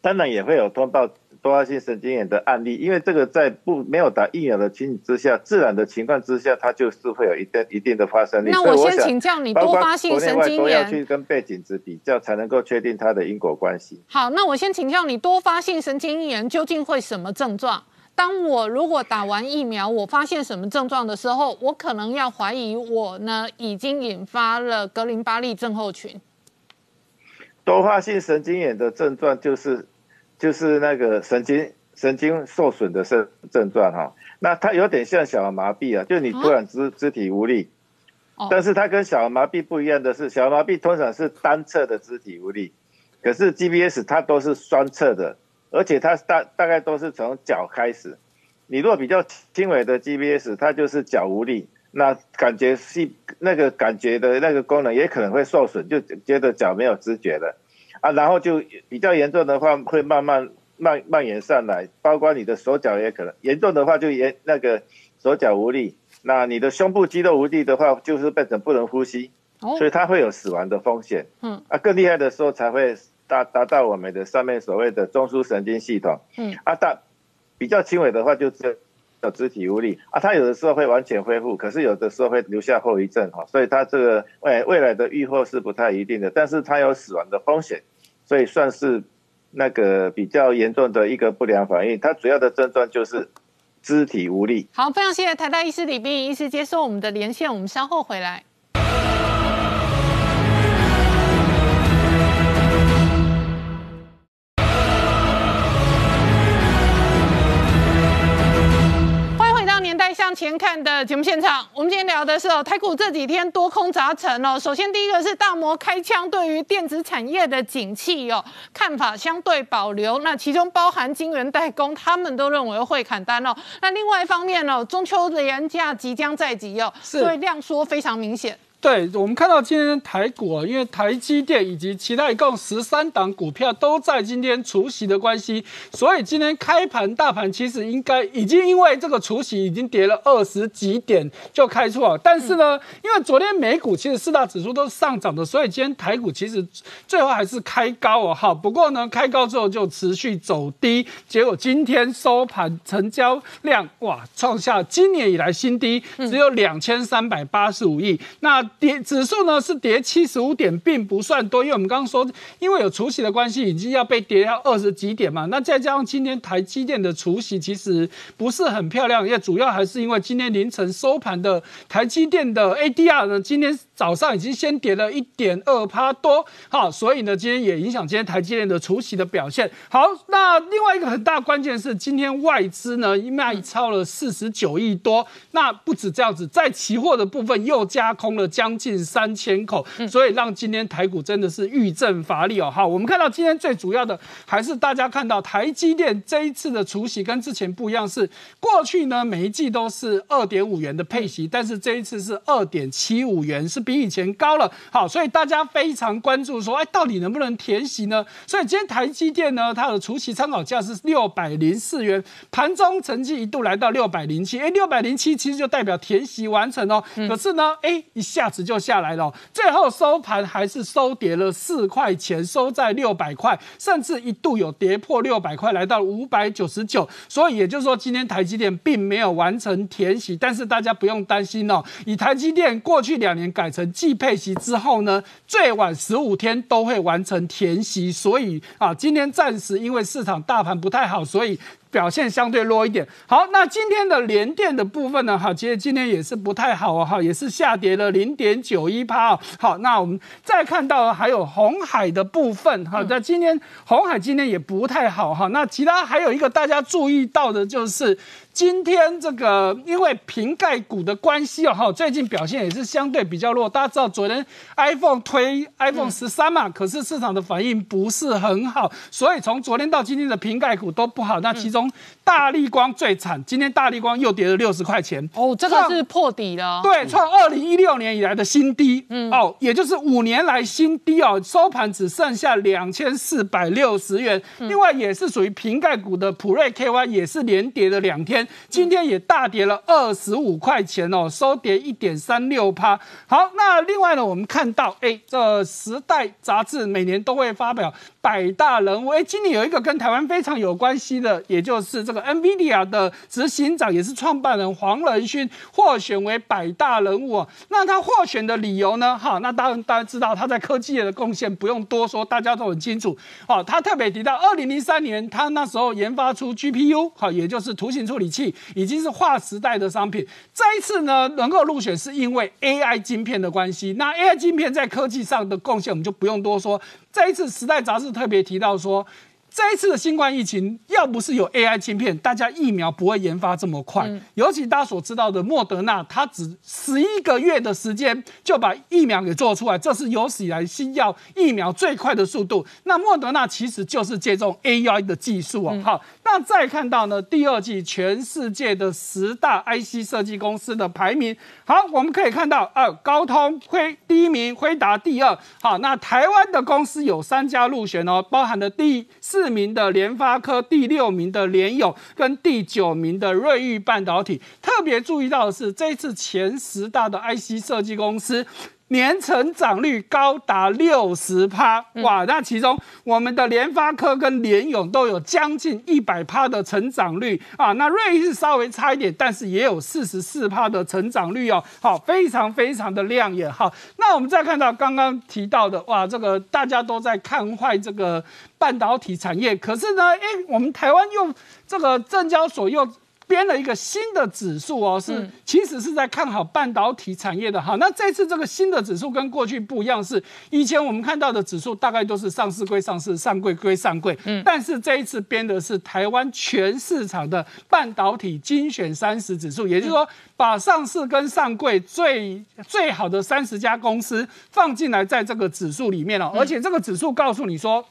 当然也会有通报多发性神经炎的案例，因为这个在不没有打疫苗的情形之下，自然的情况之下，它就是会有一定一定的发生率。那我先请教你，多发性神经炎要去跟背景值比较，才能够确定它的因果关系。好，那我先请教你，多发性神经炎究竟会什么症状？当我如果打完疫苗，我发现什么症状的时候，我可能要怀疑我呢已经引发了格林巴利症候群。多发性神经炎的症状就是。就是那个神经神经受损的症症状哈，那它有点像小儿麻痹啊，就你突然肢肢体无力，但是它跟小儿麻痹不一样的是，小儿麻痹通常是单侧的肢体无力，可是 GBS 它都是双侧的，而且它大大概都是从脚开始，你如果比较轻微的 GBS，它就是脚无力，那感觉是那个感觉的那个功能也可能会受损，就觉得脚没有知觉了。啊，然后就比较严重的话，会慢慢蔓蔓延上来，包括你的手脚也可能严重的话，就严那个手脚无力。那你的胸部肌肉无力的话，就是变成不能呼吸，所以它会有死亡的风险。嗯，啊，更厉害的时候才会达达到我们的上面所谓的中枢神经系统。嗯，啊，大比较轻微的话，就只有肢体无力。啊，它有的时候会完全恢复，可是有的时候会留下后遗症。哈，所以它这个未未来的愈后是不太一定的，但是它有死亡的风险。所以算是那个比较严重的一个不良反应，它主要的症状就是肢体无力。好，非常谢谢台大医师李斌医师接受我们的连线，我们稍后回来。向前看的节目现场，我们今天聊的是哦，台股这几天多空杂陈哦。首先第一个是大摩开枪，对于电子产业的景气哦，看法相对保留。那其中包含晶圆代工，他们都认为会砍单哦。那另外一方面呢，中秋连假即将在即哦，所以量缩非常明显。对我们看到今天台股啊，因为台积电以及其他一共十三档股票都在今天除夕的关系，所以今天开盘大盘其实应该已经因为这个除夕已经跌了二十几点就开错，但是呢，因为昨天美股其实四大指数都是上涨的，所以今天台股其实最后还是开高哦，哈。不过呢，开高之后就持续走低，结果今天收盘成交量哇，创下今年以来新低，只有两千三百八十五亿。那跌指数呢是跌七十五点，并不算多，因为我们刚刚说，因为有除息的关系，已经要被跌到二十几点嘛。那再加上今天台积电的除息其实不是很漂亮，因为主要还是因为今天凌晨收盘的台积电的 ADR 呢，今天早上已经先跌了一点二趴多，好，所以呢今天也影响今天台积电的除息的表现。好，那另外一个很大关键是今天外资呢卖超了四十九亿多，那不止这样子，在期货的部分又加空了将。将近三千口，所以让今天台股真的是遇震乏力哦。好，我们看到今天最主要的还是大家看到台积电这一次的除息跟之前不一样，是过去呢每一季都是二点五元的配息，但是这一次是二点七五元，是比以前高了。好，所以大家非常关注说，哎，到底能不能填息呢？所以今天台积电呢，它的除息参考价是六百零四元，盘中成绩一度来到六百零七，哎，六百零七其实就代表填息完成哦。可是呢，哎，一下子。就下来了，最后收盘还是收跌了四块钱，收在六百块，甚至一度有跌破六百块，来到五百九十九。所以也就是说，今天台积电并没有完成填息，但是大家不用担心哦。以台积电过去两年改成季配息之后呢，最晚十五天都会完成填息。所以啊，今天暂时因为市场大盘不太好，所以。表现相对弱一点。好，那今天的联电的部分呢？哈，其实今天也是不太好啊，哈，也是下跌了零点九一趴。好，那我们再看到还有红海的部分，哈，在今天红海今天也不太好哈。那其他还有一个大家注意到的就是。今天这个因为瓶盖股的关系哦，哈，最近表现也是相对比较弱。大家知道昨天 iPhone 推 iPhone 十三嘛，可是市场的反应不是很好，所以从昨天到今天的瓶盖股都不好。那其中大力光最惨，今天大力光又跌了六十块钱哦，这个是破底了，对，创二零一六年以来的新低，嗯，哦，也就是五年来新低哦，收盘只剩下两千四百六十元。另外也是属于瓶盖股的普瑞 KY 也是连跌了两天。今天也大跌了二十五块钱哦，收跌一点三六趴。好，那另外呢，我们看到，哎，这时代杂志每年都会发表百大人物，哎，今年有一个跟台湾非常有关系的，也就是这个 NVIDIA 的执行长，也是创办人黄仁勋获选为百大人物。那他获选的理由呢？哈，那当然大家知道他在科技业的贡献，不用多说，大家都很清楚。哦，他特别提到，二零零三年他那时候研发出 GPU，哈，也就是图形处理器。已经是划时代的商品。这一次呢，能够入选是因为 AI 晶片的关系。那 AI 晶片在科技上的贡献，我们就不用多说。这一次《时代》杂志特别提到说。这一次的新冠疫情，要不是有 AI 芯片，大家疫苗不会研发这么快。尤其大家所知道的莫德纳，它只十一个月的时间就把疫苗给做出来，这是有史以来新药疫苗最快的速度。那莫德纳其实就是借重 AI 的技术哦。好，那再看到呢，第二季全世界的十大 IC 设计公司的排名，好，我们可以看到，呃，高通辉第一名，辉达第二。好，那台湾的公司有三家入选哦，包含的第四。四名的联发科，第六名的联友，跟第九名的瑞昱半导体。特别注意到的是，这次前十大的 IC 设计公司。年成长率高达六十趴，哇！那其中我们的联发科跟联咏都有将近一百趴的成长率啊。那瑞是稍微差一点，但是也有四十四趴的成长率哦。好，非常非常的亮眼。好，那我们再看到刚刚提到的，哇，这个大家都在看坏这个半导体产业，可是呢，哎，我们台湾又这个证交所又。编了一个新的指数哦，是其实是在看好半导体产业的哈。那这次这个新的指数跟过去不一样，是以前我们看到的指数大概都是上市归上市，上柜归上柜。嗯，但是这一次编的是台湾全市场的半导体精选三十指数，也就是说把上市跟上柜最最好的三十家公司放进来在这个指数里面了，而且这个指数告诉你说。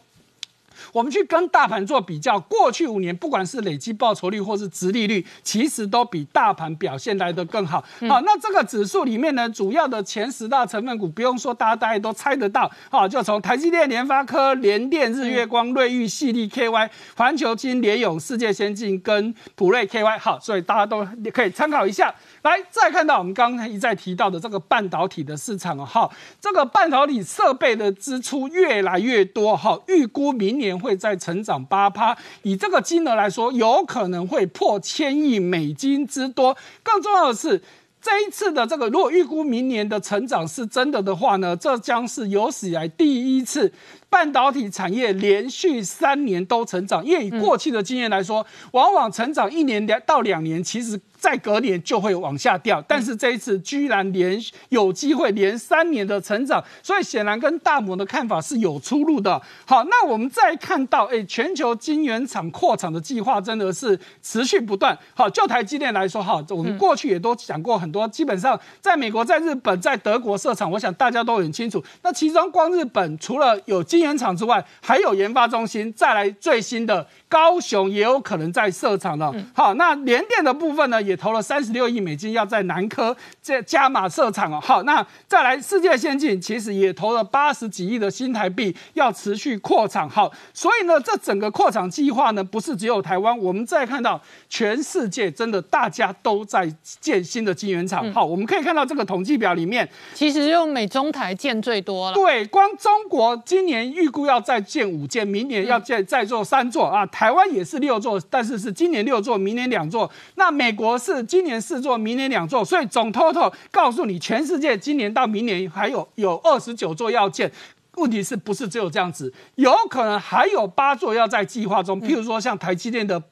我们去跟大盘做比较，过去五年不管是累积报酬率或是殖利率，其实都比大盘表现来得更好。好，那这个指数里面呢，主要的前十大成分股，不用说，大家大家都猜得到。好，就从台积电、联发科、联电、日月光、瑞昱、细粒、KY、环球金、联永、世界先进跟普瑞 KY。好，所以大家都可以参考一下。来，再看到我们刚才一再提到的这个半导体的市场哦，哈，这个半导体设备的支出越来越多，哈，预估明年会再成长八趴，以这个金额来说，有可能会破千亿美金之多。更重要的是，这一次的这个如果预估明年的成长是真的的话呢，这将是有史以来第一次。半导体产业连续三年都成长，因为以过去的经验来说，往往成长一年两到两年，其实在隔年就会往下掉。但是这一次居然连有机会连三年的成长，所以显然跟大摩的看法是有出入的。好，那我们再看到，哎，全球晶圆厂扩厂的计划真的是持续不断。好，就台积电来说，哈，我们过去也都讲过很多，基本上在美国、在日本、在德国设厂，我想大家都很清楚。那其中光日本除了有晶原厂之外，还有研发中心，再来最新的。高雄也有可能在设厂了。好，那联电的部分呢，也投了三十六亿美金，要在南科这加码设厂哦。好，那再来世界先进，其实也投了八十几亿的新台币，要持续扩厂。好，所以呢，这整个扩厂计划呢，不是只有台湾，我们再看到全世界真的大家都在建新的晶圆厂。好，我们可以看到这个统计表里面，其实用美中台建最多了。对，光中国今年预估要再建五件，明年要建再做三座啊。台台湾也是六座，但是是今年六座，明年两座。那美国是今年四座，明年两座，所以总 total 告诉你，全世界今年到明年还有有二十九座要建。问题是不是只有这样子？有可能还有八座要在计划中。譬如说像台积电的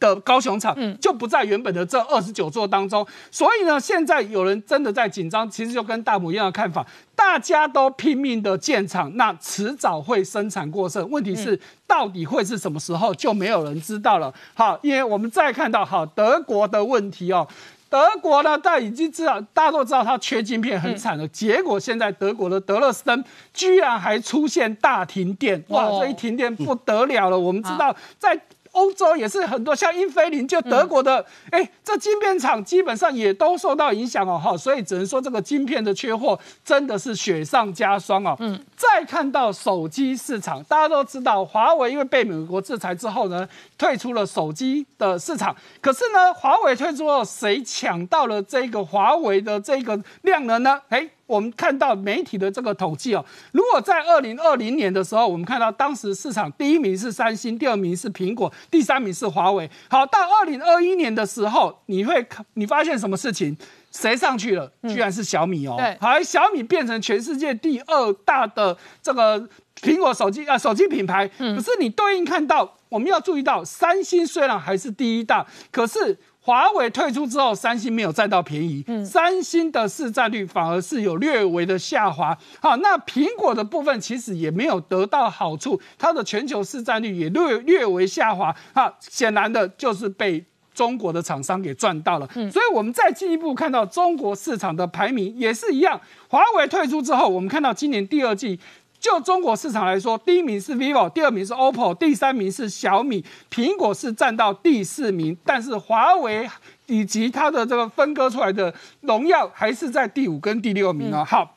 的高雄厂，就不在原本的这二十九座当中。所以呢，现在有人真的在紧张，其实就跟大母一样的看法，大家都拼命的建厂，那迟早会生产过剩。问题是到底会是什么时候，就没有人知道了。好，因为我们再看到好德国的问题哦。德国呢，大家已经知道，大家都知道它缺晶片很惨了。结果现在德国的德勒斯登居然还出现大停电，哇！这一停电不得了了。我们知道在。欧洲也是很多，像英菲林就德国的，哎，这晶片厂基本上也都受到影响哦，哈，所以只能说这个晶片的缺货真的是雪上加霜哦。嗯，再看到手机市场，大家都知道，华为因为被美国制裁之后呢，退出了手机的市场。可是呢，华为退出后，谁抢到了这个华为的这个量能呢？哎。我们看到媒体的这个统计哦，如果在二零二零年的时候，我们看到当时市场第一名是三星，第二名是苹果，第三名是华为。好，到二零二一年的时候，你会看，你发现什么事情？谁上去了？居然是小米哦。对，好，小米变成全世界第二大的这个苹果手机啊手机品牌。嗯。可是你对应看到，我们要注意到，三星虽然还是第一大，可是。华为退出之后，三星没有占到便宜，三星的市占率反而是有略微的下滑。好，那苹果的部分其实也没有得到好处，它的全球市占率也略略微下滑。好，显然的就是被中国的厂商给赚到了。所以，我们再进一步看到中国市场的排名也是一样。华为退出之后，我们看到今年第二季。就中国市场来说，第一名是 vivo，第二名是 oppo，第三名是小米，苹果是占到第四名，但是华为以及它的这个分割出来的荣耀还是在第五跟第六名哦。好。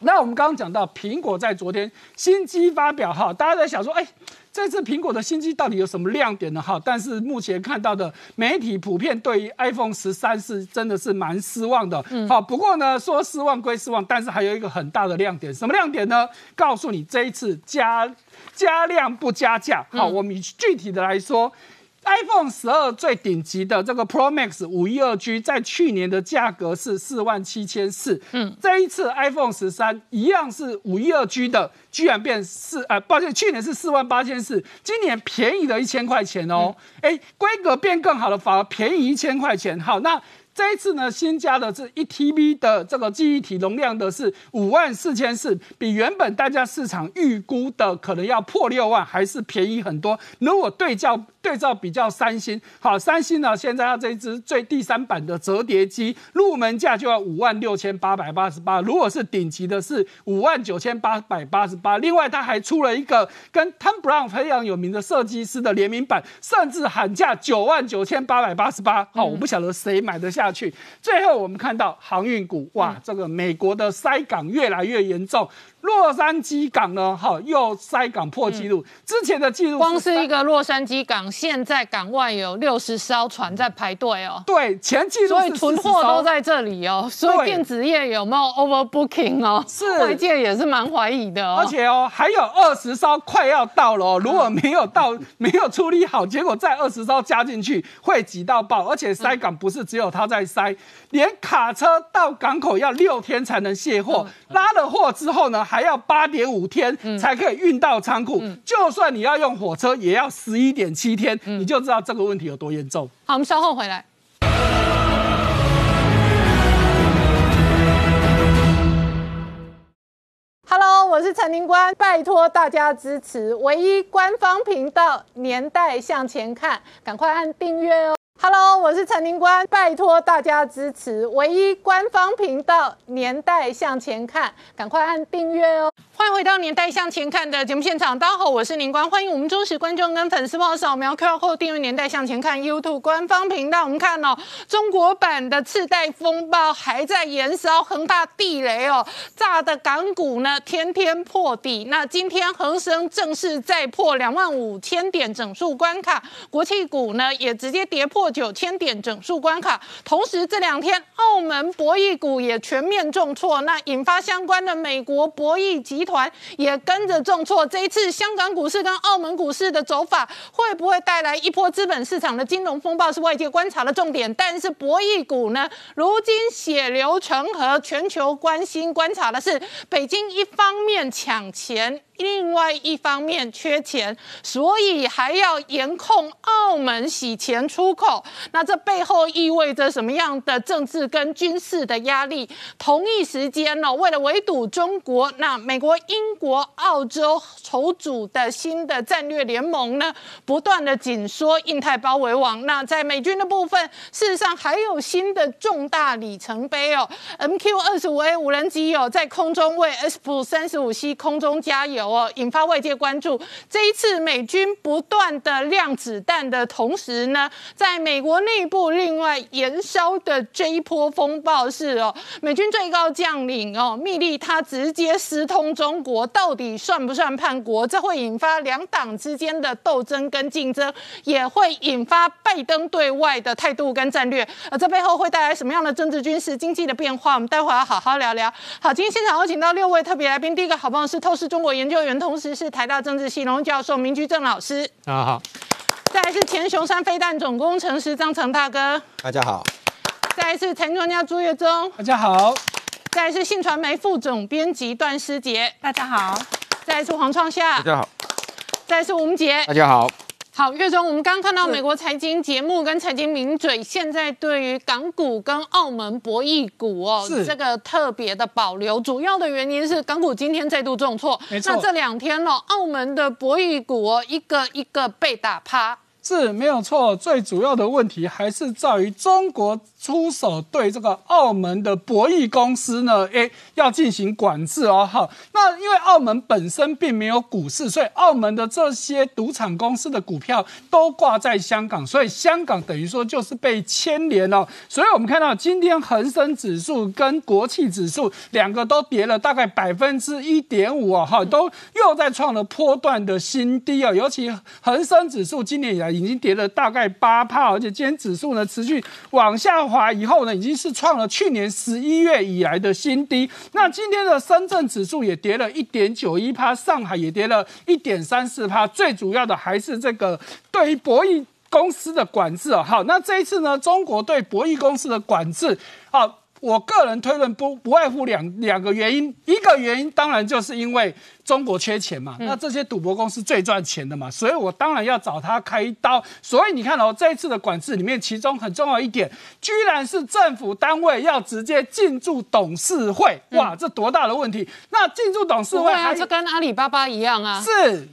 那我们刚刚讲到苹果在昨天新机发表哈，大家在想说，哎，这次苹果的新机到底有什么亮点呢？哈，但是目前看到的媒体普遍对于 iPhone 十三是真的是蛮失望的。嗯，好，不过呢，说失望归失望，但是还有一个很大的亮点，什么亮点呢？告诉你这一次加加量不加价。好，我们具体的来说。iPhone 十二最顶级的这个 Pro Max 五一二 G 在去年的价格是四万七千四，嗯，这一次 iPhone 十三一样是五一二 G 的，居然变四，呃，抱歉，去年是四万八千四，今年便宜了一千块钱哦，哎，规格变更好了，反而便宜一千块钱，好，那。这一次呢，新加的这一 TB 的这个记忆体容量的是五万四千四，比原本大家市场预估的可能要破六万，还是便宜很多。如果对照对照比较三星，好，三星呢现在它这一支最第三版的折叠机入门价就要五万六千八百八十八，如果是顶级的是五万九千八百八十八。另外，它还出了一个跟 Tom Brown 非常有名的设计师的联名版，甚至喊价九万九千八百八十八。好，我不晓得谁买得下。下去，最后我们看到航运股，哇，这个美国的塞港越来越严重。洛杉矶港呢？哈，又塞港破纪录。之前的记录，光是一个洛杉矶港，现在港外有六十艘船在排队哦。对，前记录所以存货都在这里哦。所以电子业有没有 overbooking 哦？是，外界也是蛮怀疑的。而且哦，还有二十艘快要到了哦。如果没有到，没有处理好，结果再二十艘加进去会挤到爆。而且塞港不是只有他在塞，连卡车到港口要六天才能卸货，拉了货之后呢？还要八点五天才可以运到仓库，就算你要用火车，也要十一点七天，你就知道这个问题有多严重。好，我们稍后回来。Hello，我是陈宁官，拜托大家支持唯一官方频道《年代向前看》，赶快按订阅哦。Hello，我是陈宁官，拜托大家支持唯一官方频道《年代向前看》，赶快按订阅哦。欢迎回到《年代向前看》的节目现场，大家好，我是林官，欢迎我们忠实观众跟粉丝朋友扫描 QR Code 订阅《年代向前看》YouTube 官方频道。我们看哦，中国版的次贷风暴还在燃烧，恒大地雷哦，炸的港股呢天天破底。那今天恒生正式再破两万五千点整数关卡，国企股呢也直接跌破九千点整数关卡。同时这两天澳门博弈股也全面重挫，那引发相关的美国博弈集。团也跟着重挫，这一次香港股市跟澳门股市的走法会不会带来一波资本市场的金融风暴，是外界观察的重点。但是博弈股呢，如今血流成河，全球关心观察的是北京一方面抢钱。另外一方面缺钱，所以还要严控澳门洗钱出口。那这背后意味着什么样的政治跟军事的压力？同一时间呢，为了围堵中国，那美国、英国、澳洲筹组的新的战略联盟呢，不断的紧缩印太包围网。那在美军的部分，事实上还有新的重大里程碑哦，MQ 二十五 A 无人机哦，在空中为 S 三十五 C 空中加油哦，引发外界关注。这一次美军不断的亮子弹的同时呢，在美国内部另外燃烧的这一波风暴是哦，美军最高将领哦，密利他直接私通中国，到底算不算叛国？这会引发两党之间的斗争跟竞争，也会引发拜登对外的态度跟战略。而这背后会带来什么样的政治、军事、经济的变化？我们待会要好好聊聊。好，今天现场有请到六位特别来宾，第一个好朋友是透视中国研究员，同时是台大政治系荣教授明居正老师。啊好，再来是前雄山飞弹总工程师张成大哥，大家好，再来是财经专家朱月忠，大家好，再来是信传媒副总编辑段师杰，大家好，再来是黄创夏，大家好，再来是吴杰大。家好。好，岳中，我们刚刚看到美国财经节目跟财经名嘴现在对于港股跟澳门博弈股哦，是这个特别的保留，主要的原因是港股今天再度重挫，没错那这两天呢、澳门的博弈股哦，一个一个被打趴。是没有错。最主要的问题还是在于中国出手对这个澳门的博弈公司呢，诶，要进行管制哦。哈，那因为澳门本身并没有股市，所以澳门的这些赌场公司的股票都挂在香港，所以香港等于说就是被牵连了。所以我们看到今天恒生指数跟国企指数两个都跌了大概百分之一点五哦，哈，都又在创了波段的新低哦。尤其恒生指数今年以来已经跌了大概八帕，而且今天指数呢持续往下滑以后呢，已经是创了去年十一月以来的新低。那今天的深圳指数也跌了一点九一帕，上海也跌了一点三四帕。最主要的还是这个对于博弈公司的管制啊。好，那这一次呢，中国对博弈公司的管制，好。我个人推论不不外乎两两个原因，一个原因当然就是因为中国缺钱嘛，那这些赌博公司最赚钱的嘛，所以我当然要找他开刀。所以你看哦，这一次的管制里面，其中很重要一点，居然是政府单位要直接进驻董事会，哇，这多大的问题？那进驻董事不会啊，会还是跟阿里巴巴一样啊。是。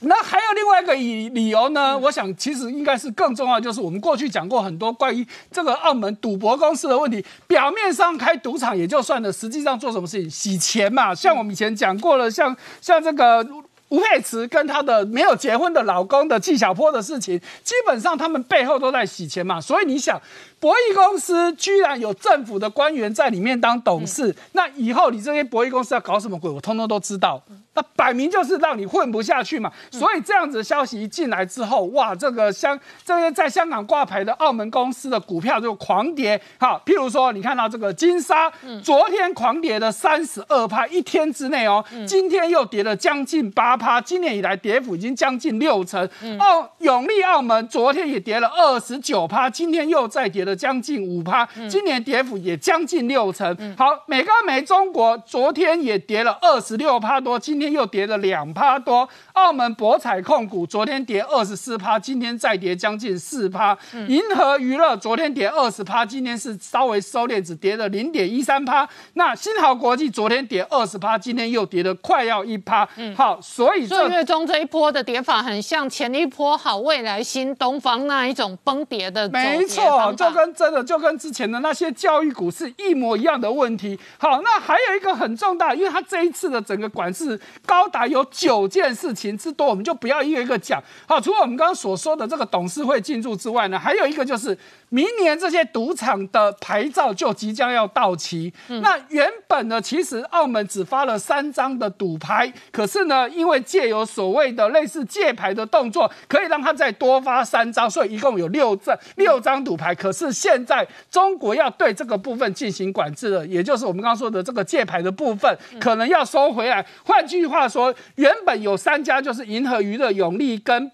那还有另外一个理理由呢？我想其实应该是更重要，就是我们过去讲过很多关于这个澳门赌博公司的问题。表面上开赌场也就算了，实际上做什么事情洗钱嘛？像我们以前讲过了，像像这个。吴佩慈跟她的没有结婚的老公的纪晓波的事情，基本上他们背后都在洗钱嘛。所以你想，博弈公司居然有政府的官员在里面当董事，那以后你这些博弈公司要搞什么鬼，我通通都知道。那摆明就是让你混不下去嘛。所以这样子的消息一进来之后，哇，这个香这个在香港挂牌的澳门公司的股票就狂跌。好，譬如说你看到这个金沙，昨天狂跌了三十二趴，一天之内哦，今天又跌了将近八趴，今年以来跌幅已经将近六成。澳永利澳门昨天也跌了二十九趴，今天又再跌了将近五趴，今年跌幅也将近六成。好，美高梅中国昨天也跌了二十六趴多，今天又跌了两趴多。澳门博彩控股昨天跌二十四趴，今天再跌将近四趴。银河娱乐昨天跌二十趴，今天是稍微收敛，只跌了零点一三趴。那新豪国际昨天跌二十趴，今天又跌了快要一趴。好，所以这月中这一波的跌法很像前一波好未来新东方那一种崩跌的没错，跟真的就跟之前的那些教育股是一模一样的问题。好，那还有一个很重大，因为它这一次的整个管制高达有九件事情之多，我们就不要一个一个讲。好，除了我们刚刚所说的这个董事会进驻之外呢，还有一个就是明年这些赌场的牌照就即将要到期。那原本呢，其实澳门只发了三张的赌牌，可是呢，因为借由所谓的类似借牌的动作，可以让他再多发三张，所以一共有六张六张赌牌。可是现在中国要对这个部分进行管制了，也就是我们刚刚说的这个借牌的部分，可能要收回来。换句话说，原本有三家就是银河娱乐、永利跟。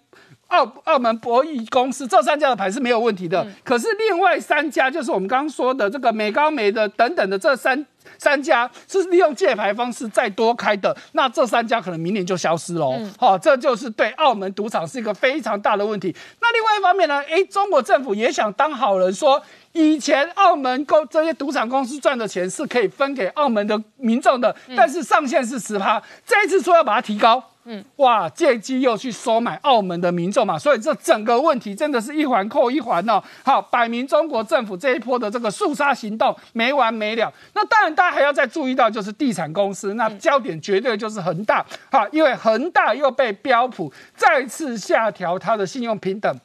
澳澳门博弈公司这三家的牌是没有问题的，可是另外三家就是我们刚刚说的这个美高美的等等的这三三家是利用借牌方式再多开的，那这三家可能明年就消失喽。好、这就是对澳门赌场是一个非常大的问题。那另外一方面呢，诶，中国政府也想当好人说。以前澳门公这些赌场公司赚的钱是可以分给澳门的民众的，但是上限是十趴，这一次说要把它提高，嗯，哇，借机又去收买澳门的民众嘛，所以这整个问题真的是一环扣一环哦。好，摆明中国政府这一波的这个肃杀行动没完没了。那当然，大家还要再注意到就是地产公司，那焦点绝对就是恒大，好，因为恒大又被标普再次下调它的信用平等。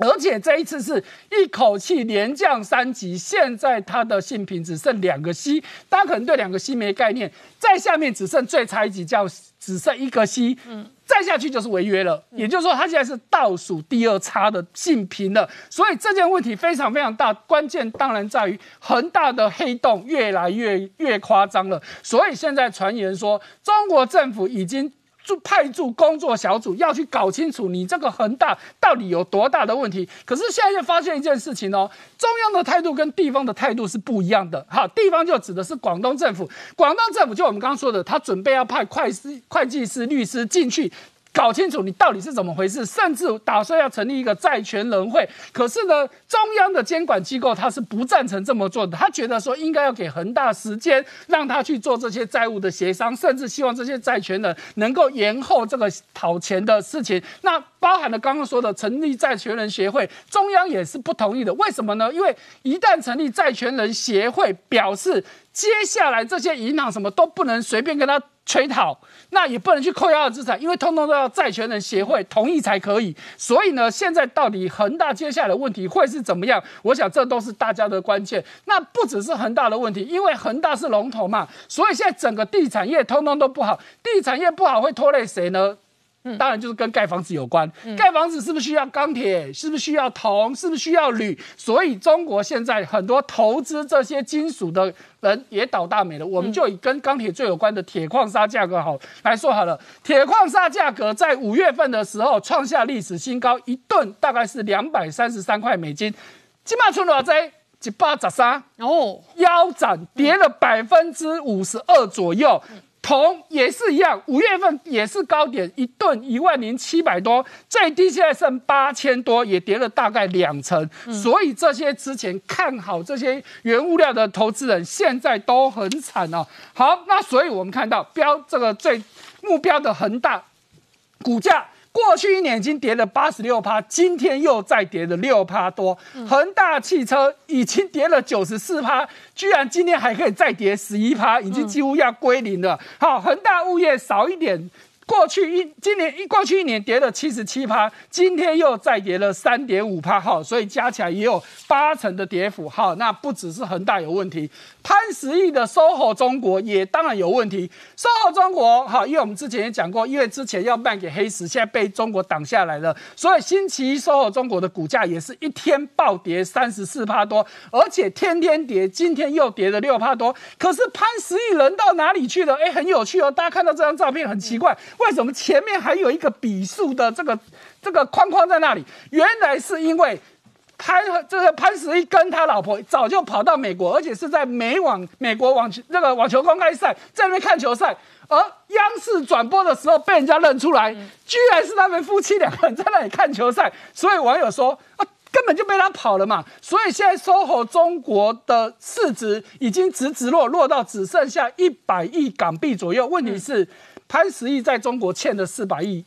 而且这一次是一口气连降三级，现在它的性平只剩两个 C，大家可能对两个 C 没概念，在下面只剩最差一级叫只剩一个 C，嗯，再下去就是违约了，也就是说它现在是倒数第二差的性平了，所以这件问题非常非常大，关键当然在于恒大的黑洞越来越越夸张了，所以现在传言说中国政府已经。就派驻工作小组要去搞清楚你这个恒大到底有多大的问题。可是现在又发现一件事情哦，中央的态度跟地方的态度是不一样的。哈，地方就指的是广东政府，广东政府就我们刚刚说的，他准备要派会计师会计师、律师进去。搞清楚你到底是怎么回事，甚至打算要成立一个债权人会。可是呢，中央的监管机构他是不赞成这么做的，他觉得说应该要给恒大时间，让他去做这些债务的协商，甚至希望这些债权人能够延后这个讨钱的事情。那包含了刚刚说的成立债权人协会，中央也是不同意的。为什么呢？因为一旦成立债权人协会，表示接下来这些银行什么都不能随便跟他催讨。那也不能去扣押的资产，因为通通都要债权人协会同意才可以。所以呢，现在到底恒大接下来的问题会是怎么样？我想这都是大家的关键。那不只是恒大的问题，因为恒大是龙头嘛，所以现在整个地产业通通都不好。地产业不好会拖累谁呢？当然就是跟盖房子有关。盖房子是不是需要钢铁？是不是需要铜？是不是需要铝？所以中国现在很多投资这些金属的人也倒大霉了。我们就以跟钢铁最有关的铁矿砂价格好来说好了。铁矿砂价格在五月份的时候创下历史新高，一吨大概是两百三十三块美金。金马村多少一百十三哦，腰斩跌了百分之五十二左右。铜也是一样，五月份也是高点，一吨一万零七百多，最低现在剩八千多，也跌了大概两成。所以这些之前看好这些原物料的投资人，现在都很惨哦。好，那所以我们看到标这个最目标的恒大股价。过去一年已经跌了八十六趴，今天又再跌了六趴多。恒大汽车已经跌了九十四趴，居然今天还可以再跌十一趴，已经几乎要归零了。好，恒大物业少一点。过去一今年一过去一年跌了七十七趴，今天又再跌了三点五趴，哈，所以加起来也有八成的跌幅，哈，那不只是恒大有问题，潘石屹的 SOHO 中国也当然有问题。SOHO 中国，哈，因为我们之前也讲过，因为之前要卖给黑石，现在被中国挡下来了，所以星期一 SOHO 中国的股价也是一天暴跌三十四趴多，而且天天跌，今天又跌了六趴多。可是潘石屹人到哪里去了？哎，很有趣哦，大家看到这张照片很奇怪。为什么前面还有一个笔数的这个这个框框在那里？原来是因为潘这个潘石屹跟他老婆早就跑到美国，而且是在美网美国网球那个网球公开赛在那边看球赛，而央视转播的时候被人家认出来，居然是他们夫妻两个人在那里看球赛，所以网友说啊，根本就被他跑了嘛。所以现在 SOHO 中国的市值已经直直落，落到只剩下一百亿港币左右。问题是。潘石屹在中国欠了四百亿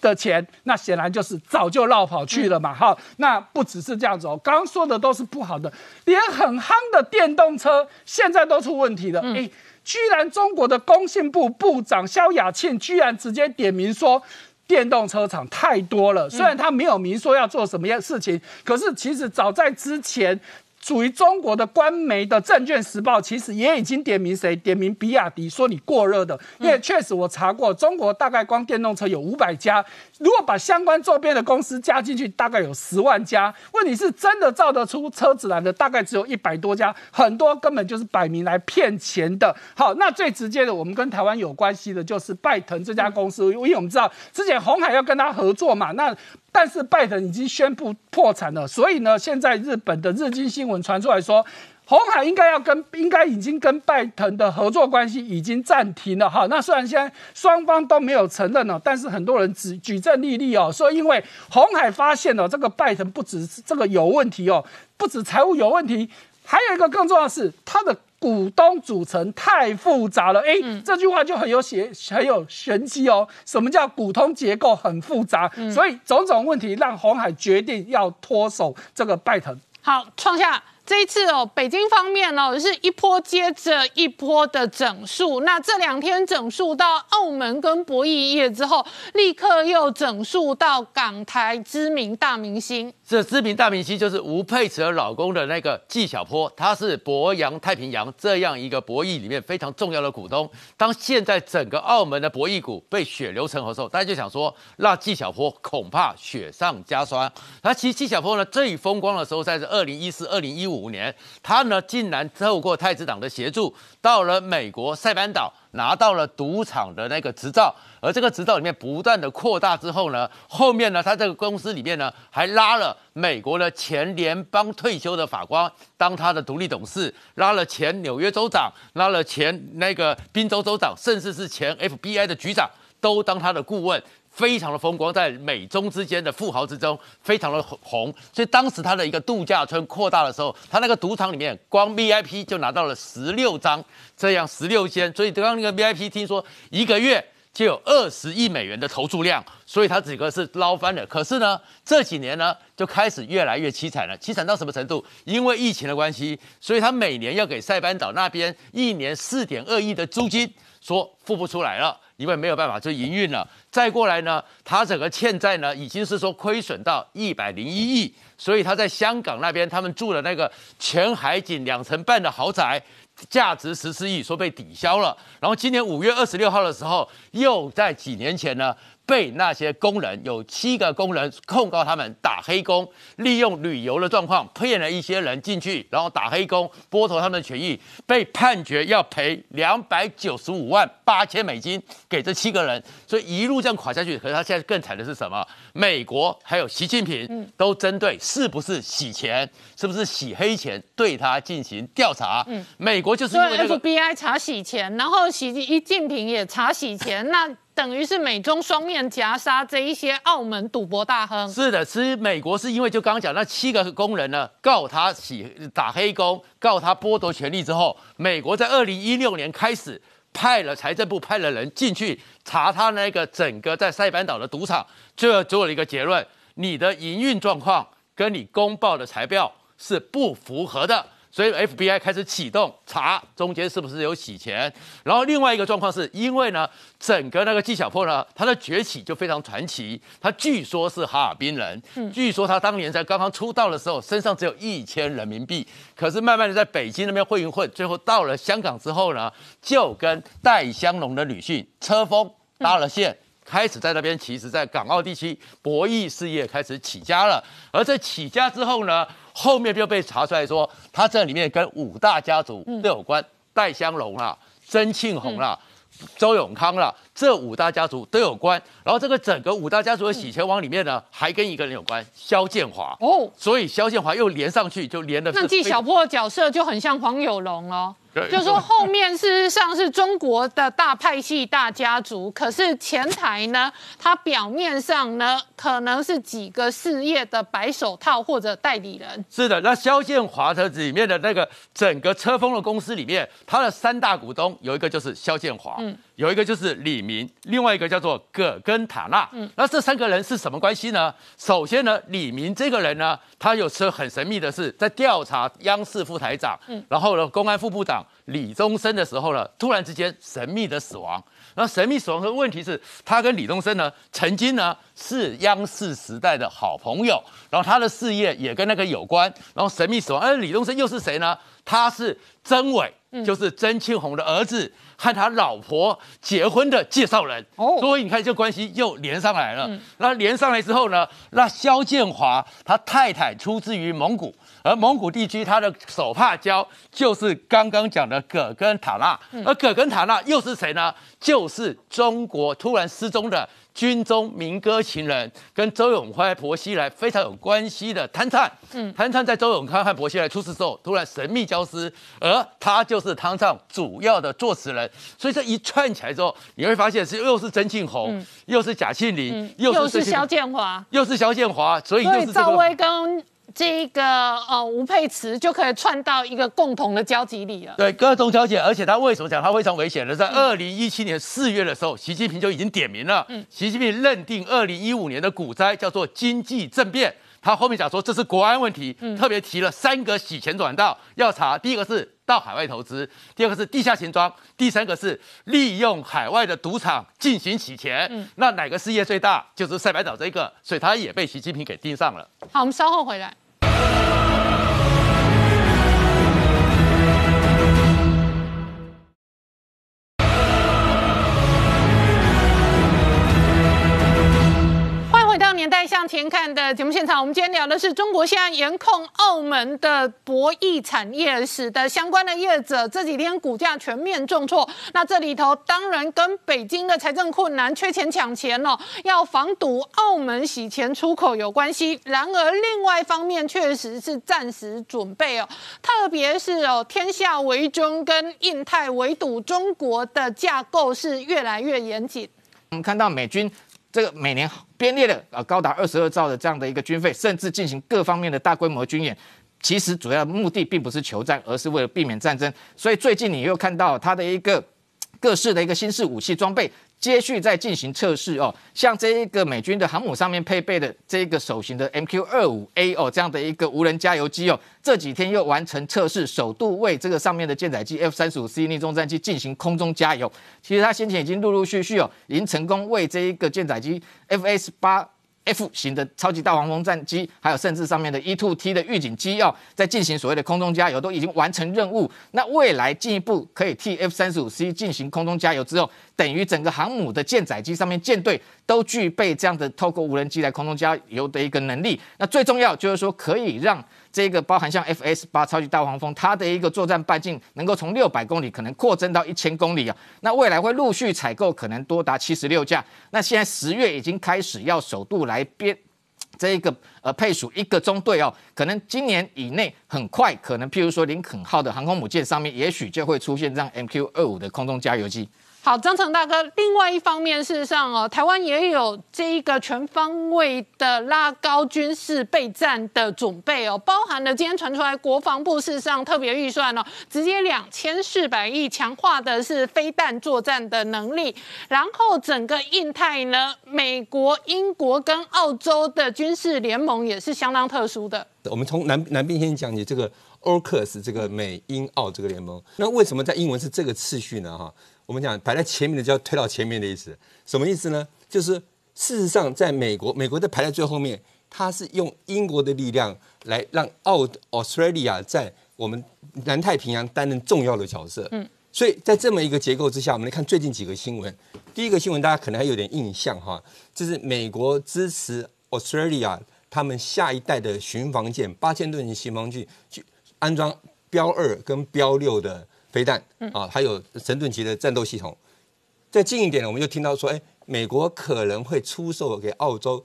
的钱，那显然就是早就绕跑去了嘛。哈，那不只是这样子哦，刚刚说的都是不好的，连很夯的电动车现在都出问题了。哎，居然中国的工信部部长肖亚庆居然直接点名说，电动车厂太多了。虽然他没有明说要做什么样事情，可是其实早在之前。属于中国的官媒的《证券时报》其实也已经点名谁？点名比亚迪，说你过热的。因为确实我查过，中国大概光电动车有五百家，如果把相关周边的公司加进去，大概有十万家。问题是真的造得出车子来的，大概只有一百多家，很多根本就是摆明来骗钱的。好，那最直接的，我们跟台湾有关系的就是拜腾这家公司，因为我们知道之前红海要跟他合作嘛，那。但是拜登已经宣布破产了，所以呢，现在日本的日经新闻传出来说。红海应该要跟，应该已经跟拜登的合作关系已经暂停了哈。那虽然现在双方都没有承认了，但是很多人举举证立例哦，说因为红海发现了这个拜登不止这个有问题哦，不止财务有问题，还有一个更重要的是他的股东组成太复杂了。哎，这句话就很有写很有玄机哦。什么叫股东结构很复杂？所以种种问题让红海决定要脱手这个拜腾。好，创下。这一次哦，北京方面哦是一波接着一波的整数。那这两天整数到澳门跟博弈业之后，立刻又整数到港台知名大明星。这知名大明星就是吴佩慈老公的那个纪晓波，他是博洋太平洋这样一个博弈里面非常重要的股东。当现在整个澳门的博弈股被血流成河的时候，大家就想说，那纪晓波恐怕雪上加霜。那其实纪晓波呢最风光的时候，在这二零一四、二零一五。五年，他呢竟然透过太子党的协助，到了美国塞班岛，拿到了赌场的那个执照。而这个执照里面不断的扩大之后呢，后面呢，他这个公司里面呢，还拉了美国的前联邦退休的法官当他的独立董事，拉了前纽约州长，拉了前那个宾州州长，甚至是前 FBI 的局长，都当他的顾问。非常的风光，在美中之间的富豪之中非常的红，所以当时他的一个度假村扩大的时候，他那个赌场里面光 VIP 就拿到了十六张，这样十六间，所以刚刚那个 VIP 听说一个月就有二十亿美元的投注量，所以他整个是捞翻了。可是呢，这几年呢就开始越来越凄惨了，凄惨到什么程度？因为疫情的关系，所以他每年要给塞班岛那边一年四点二亿的租金，说付不出来了。因为没有办法就营运了，再过来呢，他整个欠债呢已经是说亏损到一百零一亿，所以他在香港那边他们住的那个全海景两层半的豪宅，价值十四亿，说被抵消了。然后今年五月二十六号的时候，又在几年前呢。被那些工人有七个工人控告他们打黑工，利用旅游的状况骗了一些人进去，然后打黑工剥夺他们的权益，被判决要赔两百九十五万八千美金给这七个人，所以一路这样垮下去。可是他现在更惨的是什么？美国还有习近平都针对是不是洗钱，是不是洗黑钱，对他进行调查。嗯，美国就是因为 FBI 查洗钱，然后习近平也查洗钱，那。等于是美中双面夹杀这一些澳门赌博大亨。是的，其实美国是因为就刚刚讲那七个工人呢，告他洗打黑工，告他剥夺权利之后，美国在二零一六年开始派了财政部派了人进去查他那个整个在塞班岛的赌场，最后做了一个结论：你的营运状况跟你公报的财报是不符合的。所以 FBI 开始启动查中间是不是有洗钱，然后另外一个状况是因为呢，整个那个纪晓波呢，他的崛起就非常传奇。他据说是哈尔滨人，据说他当年在刚刚出道的时候身上只有一千人民币，可是慢慢的在北京那边混一混，最后到了香港之后呢，就跟戴香龙的女婿车峰搭了线，开始在那边其实在港澳地区博弈事业开始起家了。而在起家之后呢？后面就被查出来说，他这里面跟五大家族都有关，戴香龙啦、曾庆红啦、周永康啦，这五大家族都有关。然后这个整个五大家族的洗钱王里面呢，还跟一个人有关，肖建华。哦，所以肖建华又连上去，就连的。那纪小波的角色就很像黄有龙哦。就说后面事实上是中国的大派系大家族，可是前台呢，它表面上呢可能是几个事业的白手套或者代理人。是的，那肖建华的里面的那个整个车风的公司里面，他的三大股东有一个就是肖建华，嗯，有一个就是李明，另外一个叫做葛根塔纳。嗯，那这三个人是什么关系呢？首先呢，李明这个人呢，他有车很神秘的是在调查央视副台长，嗯，然后呢，公安副部长。李宗盛的时候呢，突然之间神秘的死亡。那神秘死亡的问题是，他跟李宗盛呢，曾经呢是央视时代的好朋友，然后他的事业也跟那个有关。然后神秘死亡，而李宗盛又是谁呢？他是曾伟，就是曾庆红的儿子和他老婆结婚的介绍人。哦，所以你看这关系又连上来了。那连上来之后呢，那肖建华他太太出自于蒙古。而蒙古地区，他的手帕交就是刚刚讲的葛根塔纳，而葛根塔纳又是谁呢？就是中国突然失踪的军中民歌情人，跟周永宽、薄熙来非常有关系的谭灿。嗯，谭灿在周永康和薄熙来出事之后，突然神秘消失，而他就是汤唱主要的作词人。所以这一串起来之后，你会发现是又是曾庆红，又是贾庆林，又是肖建华，又是肖建华，所以所以赵就是这个。薇跟这个呃吴佩慈就可以串到一个共同的交集里了。对，各种交集，而且他为什么讲他非常危险呢？在二零一七年四月的时候，习近平就已经点名了。嗯，习近平认定二零一五年的股灾叫做经济政变，他后面讲说这是国安问题，特别提了三个洗钱管道要查。第一个是到海外投资，第二个是地下钱庄，第三个是利用海外的赌场进行洗钱。那哪个事业最大？就是赛百岛这个，所以他也被习近平给盯上了。好，我们稍后回来。年代向前看的节目现场，我们今天聊的是中国现在严控澳门的博弈产业，使得相关的业者这几天股价全面重挫。那这里头当然跟北京的财政困难、缺钱抢钱哦，要防堵澳门洗钱出口有关系。然而另外一方面确实是暂时准备哦，特别是哦天下为中跟印太围堵中国的架构是越来越严谨。我们看到美军这个每年编列的啊高达二十二兆的这样的一个军费，甚至进行各方面的大规模军演。其实主要目的并不是求战，而是为了避免战争。所以最近你又看到它的一个各式的一个新式武器装备，接续在进行测试哦。像这一个美军的航母上面配备的这一个手型的 MQ 二五 A 哦，这样的一个无人加油机哦，这几天又完成测试，首度为这个上面的舰载机 F 三十五 C 逆中战机进行空中加油。其实它先前已经陆陆续续哦，已经成功为这一个舰载机 FS 八。F 型的超级大黄蜂战机，还有甚至上面的 E2T 的预警机要在进行所谓的空中加油，都已经完成任务。那未来进一步可以替 F 三十五 C 进行空中加油之后，等于整个航母的舰载机上面舰队都具备这样的透过无人机来空中加油的一个能力。那最重要就是说，可以让这个包含像 FS 八超级大黄蜂，它的一个作战半径能够从六百公里可能扩增到一千公里啊。那未来会陆续采购，可能多达七十六架。那现在十月已经开始要首度来编。这一个呃配属一个中队哦，可能今年以内很快，可能譬如说林肯号的航空母舰上面，也许就会出现这样 MQ 二五的空中加油机。好，张成大哥。另外一方面，事实上哦，台湾也有这一个全方位的拉高军事备战的准备哦，包含了今天传出来国防部事实上特别预算哦，直接两千四百亿强化的是飞弹作战的能力，然后整个印太呢，美国、英国跟澳洲的军事联盟也是相当特殊的。我们从南南边先讲起这个 AUKUS 这个美英澳这个联盟。那为什么在英文是这个次序呢？哈，我们讲排在前面的就要推到前面的意思，什么意思呢？就是事实上在美国，美国在排在最后面，它是用英国的力量来让澳 Australia 在我们南太平洋担任重要的角色。嗯，所以在这么一个结构之下，我们来看最近几个新闻。第一个新闻大家可能还有点印象哈，就是美国支持 Australia 他们下一代的巡防舰八千吨级巡防舰去安装标二跟标六的飞弹啊，还有神盾级的战斗系统。再近一点呢，我们就听到说，哎，美国可能会出售给澳洲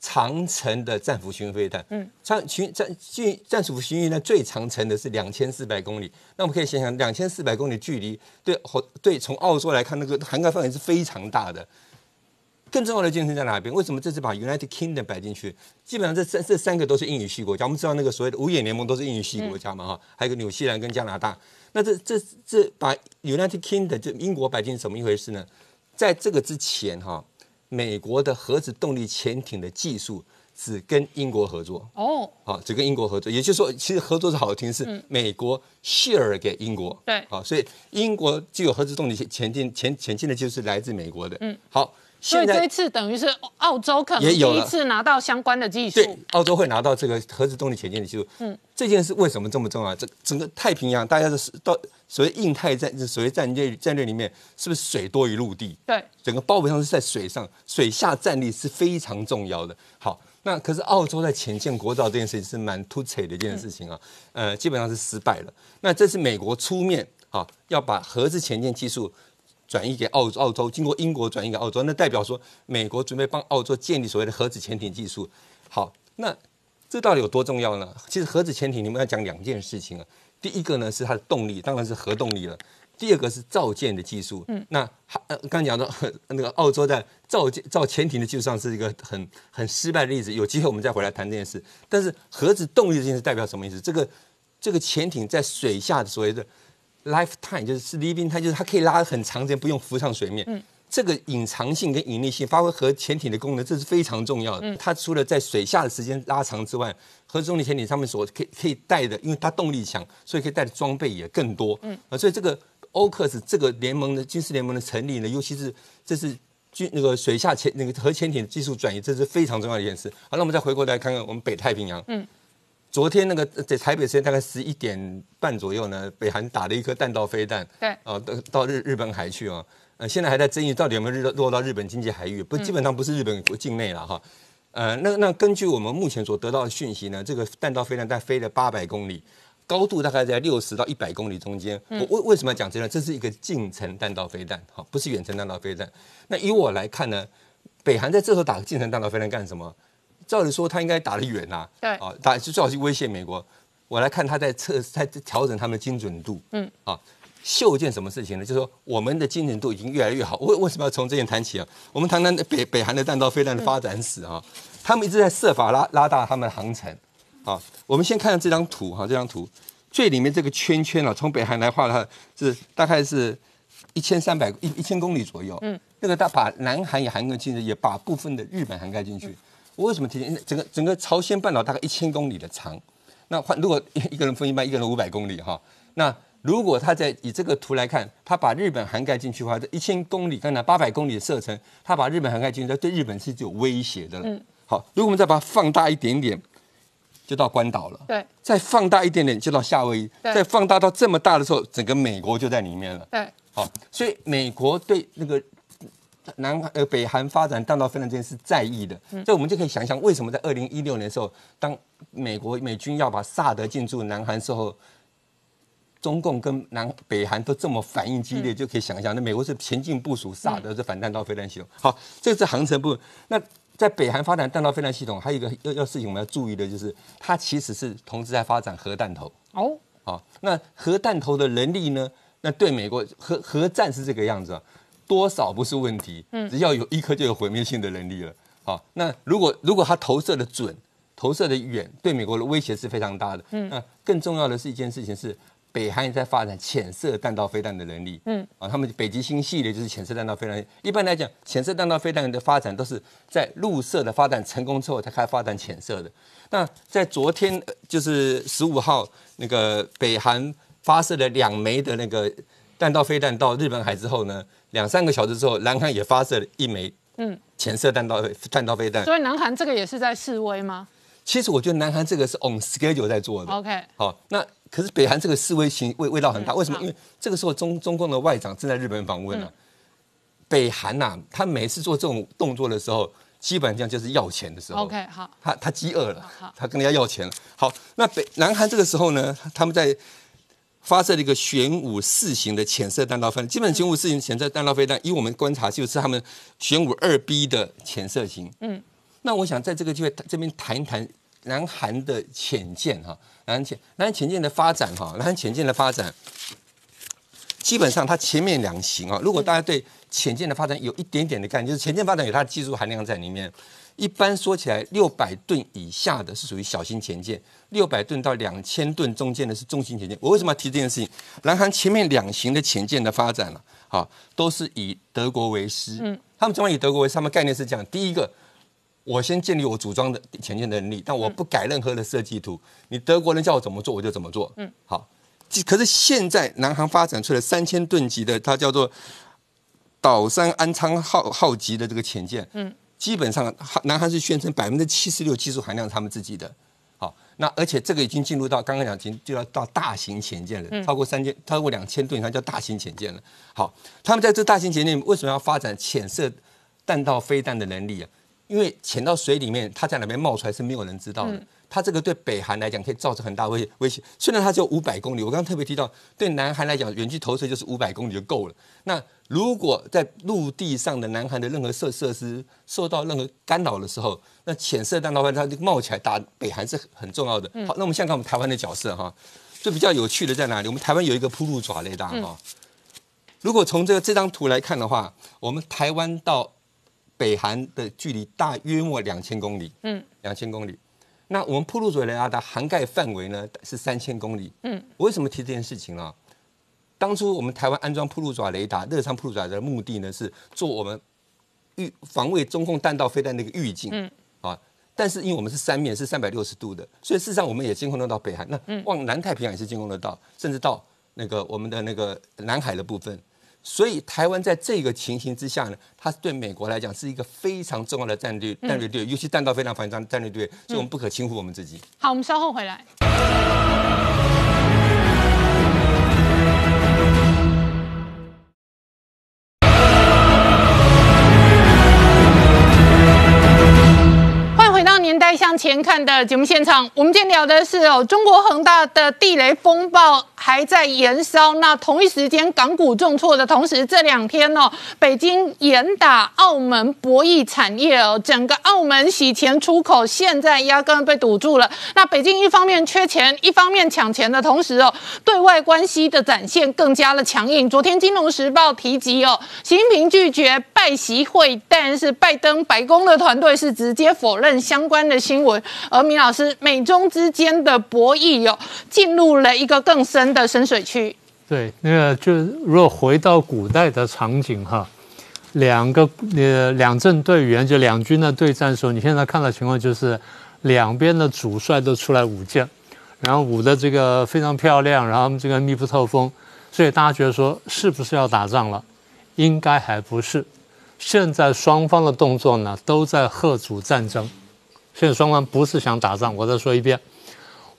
长程的战斧巡飞弹。嗯，长巡战巡战斧巡飞弹最长程的是两千四百公里。那我们可以想想，两千四百公里距离，对对，从澳洲来看，那个涵盖范围是非常大的。更重要的一件事在哪边？为什么这次把 United Kingdom 摆进去？基本上这三这三个都是英语系国家。我们知道那个所谓的五眼联盟都是英语系国家嘛，哈，还有个纽西兰跟加拿大。那这这这把 United Kingdom 就英国摆进怎么一回事呢？在这个之前，哈，美国的核子动力潜艇的技术只跟英国合作哦，啊，只跟英国合作。也就是说，其实合作是好听，是美国 share 给英国，对，啊，所以英国具有核子动力潜艇潜潜进的技术是来自美国的。嗯，好。所以这一次等于是澳洲可能第一次拿到相关的技术，对，澳洲会拿到这个核子动力潜舰的技术。嗯，这件事为什么这么重要？这整个太平洋，大家是到所谓印太战，所谓战略战略里面，是不是水多于陆地？对，整个包围上是在水上，水下战力是非常重要的。好，那可是澳洲在潜舰国造这件事情是蛮突扯的一件事情啊，呃，基本上是失败了。那这是美国出面啊，要把核子潜舰技术。转移给澳澳洲，经过英国转移给澳洲，那代表说美国准备帮澳洲建立所谓的核子潜艇技术。好，那这到底有多重要呢？其实核子潜艇你们要讲两件事情啊。第一个呢是它的动力，当然是核动力了。第二个是造舰的技术。嗯，那呃刚刚讲到 那个澳洲在造舰造潜艇的技术上是一个很很失败的例子。有机会我们再回来谈这件事。但是核子动力这件事代表什么意思？这个这个潜艇在水下的所谓的 lifetime 就是是 living，它就是它可以拉很长时间不用浮上水面。嗯，这个隐藏性跟隐匿性发挥核潜艇的功能，这是非常重要的。它除了在水下的时间拉长之外，核动力潜艇上面所可以可以带的，因为它动力强，所以可以带的装备也更多。嗯，啊，所以这个欧克斯这个联盟的军事联盟的成立呢，尤其是这是军那个水下潜那个核潜艇的技术转移，这是非常重要的一件事。好，那我们再回过来看看我们北太平洋。嗯。昨天那个在台北时间大概十一点半左右呢，北韩打了一颗弹道飞弹，对，啊，到到日日本海去哦，呃，现在还在争议到底有没有日落到日本经济海域，不，基本上不是日本国境内了哈，呃，那那根据我们目前所得到的讯息呢，这个弹道飞弹在飞了八百公里，高度大概在六十到一百公里中间。我为为什么要讲这个？这是一个近程弹道飞弹，好，不是远程弹道飞弹。那以我来看呢，北韩在这时候打个近程弹道飞弹干什么？照理说他应该打得远呐，对，啊，打就最好去威胁美国。我来看他在测，在调整他们的精准度，嗯，啊，秀一件什么事情呢？就是说我们的精准度已经越来越好。为为什么要从这件谈起啊？我们谈谈北北韩的弹道飞弹的发展史啊，他们一直在设法拉拉大他们的航程。啊，我们先看这张图哈，这张图最里面这个圈圈啊，从北韩来画的话，是大概是一千三百一一千公里左右，嗯，那个他把南韩也涵盖进去，也把部分的日本涵盖进去。我为什么提前？整个整个朝鲜半岛大概一千公里的长，那换如果一个人分一半，一个人五百公里哈。那如果他在以这个图来看，他把日本涵盖进去的话，这一千公里，刚才八百公里的射程，他把日本涵盖进去，对日本是有威胁的了。嗯。好，如果我们再把它放大一点点，就到关岛了。对。再放大一点点，就到夏威夷。再放大到这么大的时候，整个美国就在里面了。对。好，所以美国对那个。南呃北韩发展弹道飞弹这件事在意的，这我们就可以想象为什么在二零一六年的时候，当美国美军要把萨德进驻南韩时候，中共跟南北韩都这么反应激烈，就可以想象，那美国是前进部署萨德这反弹道飞弹系统。好，这是航程部分。那在北韩发展弹道飞弹系统，还有一个要要事情我们要注意的就是，它其实是同时在发展核弹头。哦，好，那核弹头的能力呢？那对美国核核战是这个样子啊。多少不是问题，只要有一颗就有毁灭性的能力了。好，那如果如果它投射的准，投射的远，对美国的威胁是非常大的。嗯，那更重要的是一件事情是，北韩也在发展浅色弹道飞弹的能力。嗯，啊，他们北极星系列就是浅色弹道飞弹。一般来讲，浅色弹道飞弹的发展都是在陆射的发展成功之后才开始发展浅色的。那在昨天就是十五号，那个北韩发射了两枚的那个弹道飞弹到日本海之后呢？两三个小时之后，南韩也发射了一枚嗯浅色弹道弹道飞弹。所以南韩这个也是在示威吗？其实我觉得南韩这个是 on schedule 在做的。OK，好，那可是北韩这个示威情味味道很大。为什么？因为这个时候中中共的外长正在日本访问呢。北韩呐，他每次做这种动作的时候，基本上就是要钱的时候。OK，好，他他饥饿了，他跟人家要钱了。好，那北南韩这个时候呢，他们在。发射了一个玄武四型的浅色弹道飞弹，基本玄武四型浅色弹道飞弹，以我们观察就是他们玄武二 B 的浅色型。嗯，那我想在这个机会这边谈一谈南韩的浅舰哈，南韩浅南韩浅舰的发展哈，南韩浅舰的发展，基本上它前面两型啊，如果大家对浅舰的发展有一点点的概念，就是浅舰发展有它的技术含量在里面。一般说起来，六百吨以下的是属于小型潜舰，六百吨到两千吨中间的是中型潜舰。我为什么要提这件事情？南韩前面两型的潜舰的发展了，好，都是以德国为师。嗯，他们怎么以德国为师？他们概念是这样：第一个，我先建立我组装的潜舰的能力，但我不改任何的设计图。你德国人叫我怎么做，我就怎么做。嗯，好。可是现在南韩发展出了三千吨级的，它叫做岛山安昌号号级的这个潜舰。嗯。基本上，南韩是宣称百分之七十六技术含量是他们自己的，好，那而且这个已经进入到刚刚讲，已经就要到大型潜舰了，超过三千、超过两千吨，它叫大型潜舰了。好，他们在这大型潜舰为什么要发展潜射弹道飞弹的能力啊？因为潜到水里面，它在哪边冒出来是没有人知道的。它这个对北韩来讲可以造成很大威威胁。虽然它只有五百公里，我刚刚特别提到，对南韩来讲，远距投射就是五百公里就够了。那如果在陆地上的南韩的任何设设施受到任何干扰的时候，那浅色弹道飞弹它冒起来打北韩是很很重要的。好，那我们现在看我们台湾的角色哈，最比较有趣的在哪里？我们台湾有一个铺路爪雷达哈。如果从这个这张图来看的话，我们台湾到北韩的距离大约莫两千公里，嗯，两千公里。那我们铺路爪雷达的涵盖范围呢是三千公里，嗯。我为什么提这件事情呢？当初我们台湾安装铺路爪雷达、热伤铺路爪的目的呢，是做我们预防卫中共弹道飞弹的一个预警，嗯，啊。但是因为我们是三面是三百六十度的，所以事实上我们也监控得到北韩，那往南太平洋也是监控得到，甚至到那个我们的那个南海的部分。所以台湾在这个情形之下呢，它对美国来讲是一个非常重要的战略战略队，尤其弹道飞弹防御战战略队，所以我们不可轻忽我们自己。好，我们稍后回来。年代向前看的节目现场，我们今天聊的是哦，中国恒大的地雷风暴还在延烧。那同一时间，港股重挫的同时，这两天哦，北京严打澳门博弈产业哦，整个澳门洗钱出口现在压根被堵住了。那北京一方面缺钱，一方面抢钱的同时哦，对外关系的展现更加的强硬。昨天《金融时报》提及哦，习近平拒绝拜习会，但是拜登白宫的团队是直接否认相关。的新闻，而米老师，美中之间的博弈哦进入了一个更深的深水区。对，那个就如果回到古代的场景哈，两个呃两阵队员就两军的对战的时候，你现在看到情况就是两边的主帅都出来舞剑，然后舞的这个非常漂亮，然后这个密不透风，所以大家觉得说是不是要打仗了？应该还不是，现在双方的动作呢都在贺主战争。现在双方不是想打仗，我再说一遍，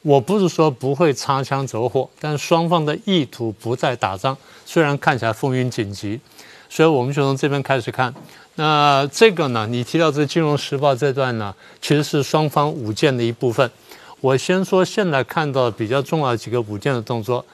我不是说不会擦枪走火，但双方的意图不在打仗，虽然看起来风云紧急，所以我们就从这边开始看。那这个呢，你提到这《金融时报》这段呢，其实是双方舞剑的一部分。我先说现在看到比较重要几个舞剑的动作，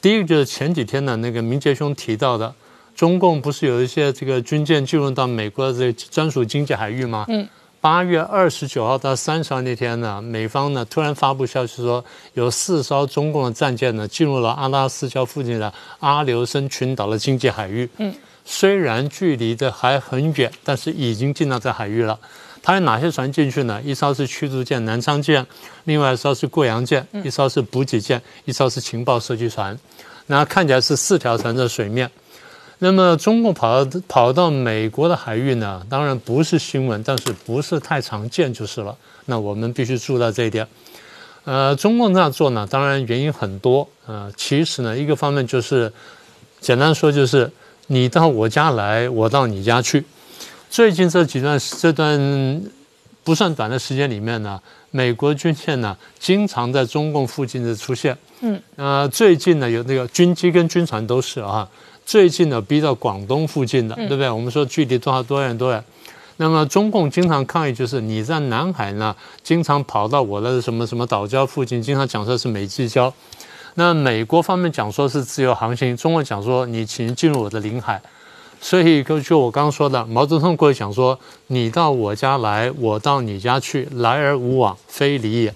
第一个就是前几天呢，那个明杰兄提到的，中共不是有一些这个军舰进入到美国的这个专属经济海域吗？嗯。八月二十九号到三十号那天呢，美方呢突然发布消息说，有四艘中共的战舰呢进入了阿拉斯加附近的阿留申群岛的经济海域。嗯，虽然距离的还很远，但是已经进到这海域了。它有哪些船进去呢？一艘是驱逐舰南昌舰，另外一艘是贵阳舰，一艘是补给舰，一艘是情报射击船。那看起来是四条船在水面。那么中共跑到跑到美国的海域呢？当然不是新闻，但是不是太常见就是了。那我们必须注意到这一点。呃，中共这样做呢，当然原因很多。呃，其实呢，一个方面就是简单说，就是你到我家来，我到你家去。最近这几段这段不算短的时间里面呢，美国军舰呢经常在中共附近的出现。嗯。呃，最近呢有那个军机跟军船都是啊。最近呢逼到广东附近的，对不对？我们说距离多少多远多远？那么中共经常抗议，就是你在南海呢，经常跑到我的什么什么岛礁附近，经常讲说是美济礁。那美国方面讲说是自由航行，中国讲说你请进入我的领海。所以就我刚刚说的，毛泽东过去讲说，你到我家来，我到你家去，来而无往非礼也。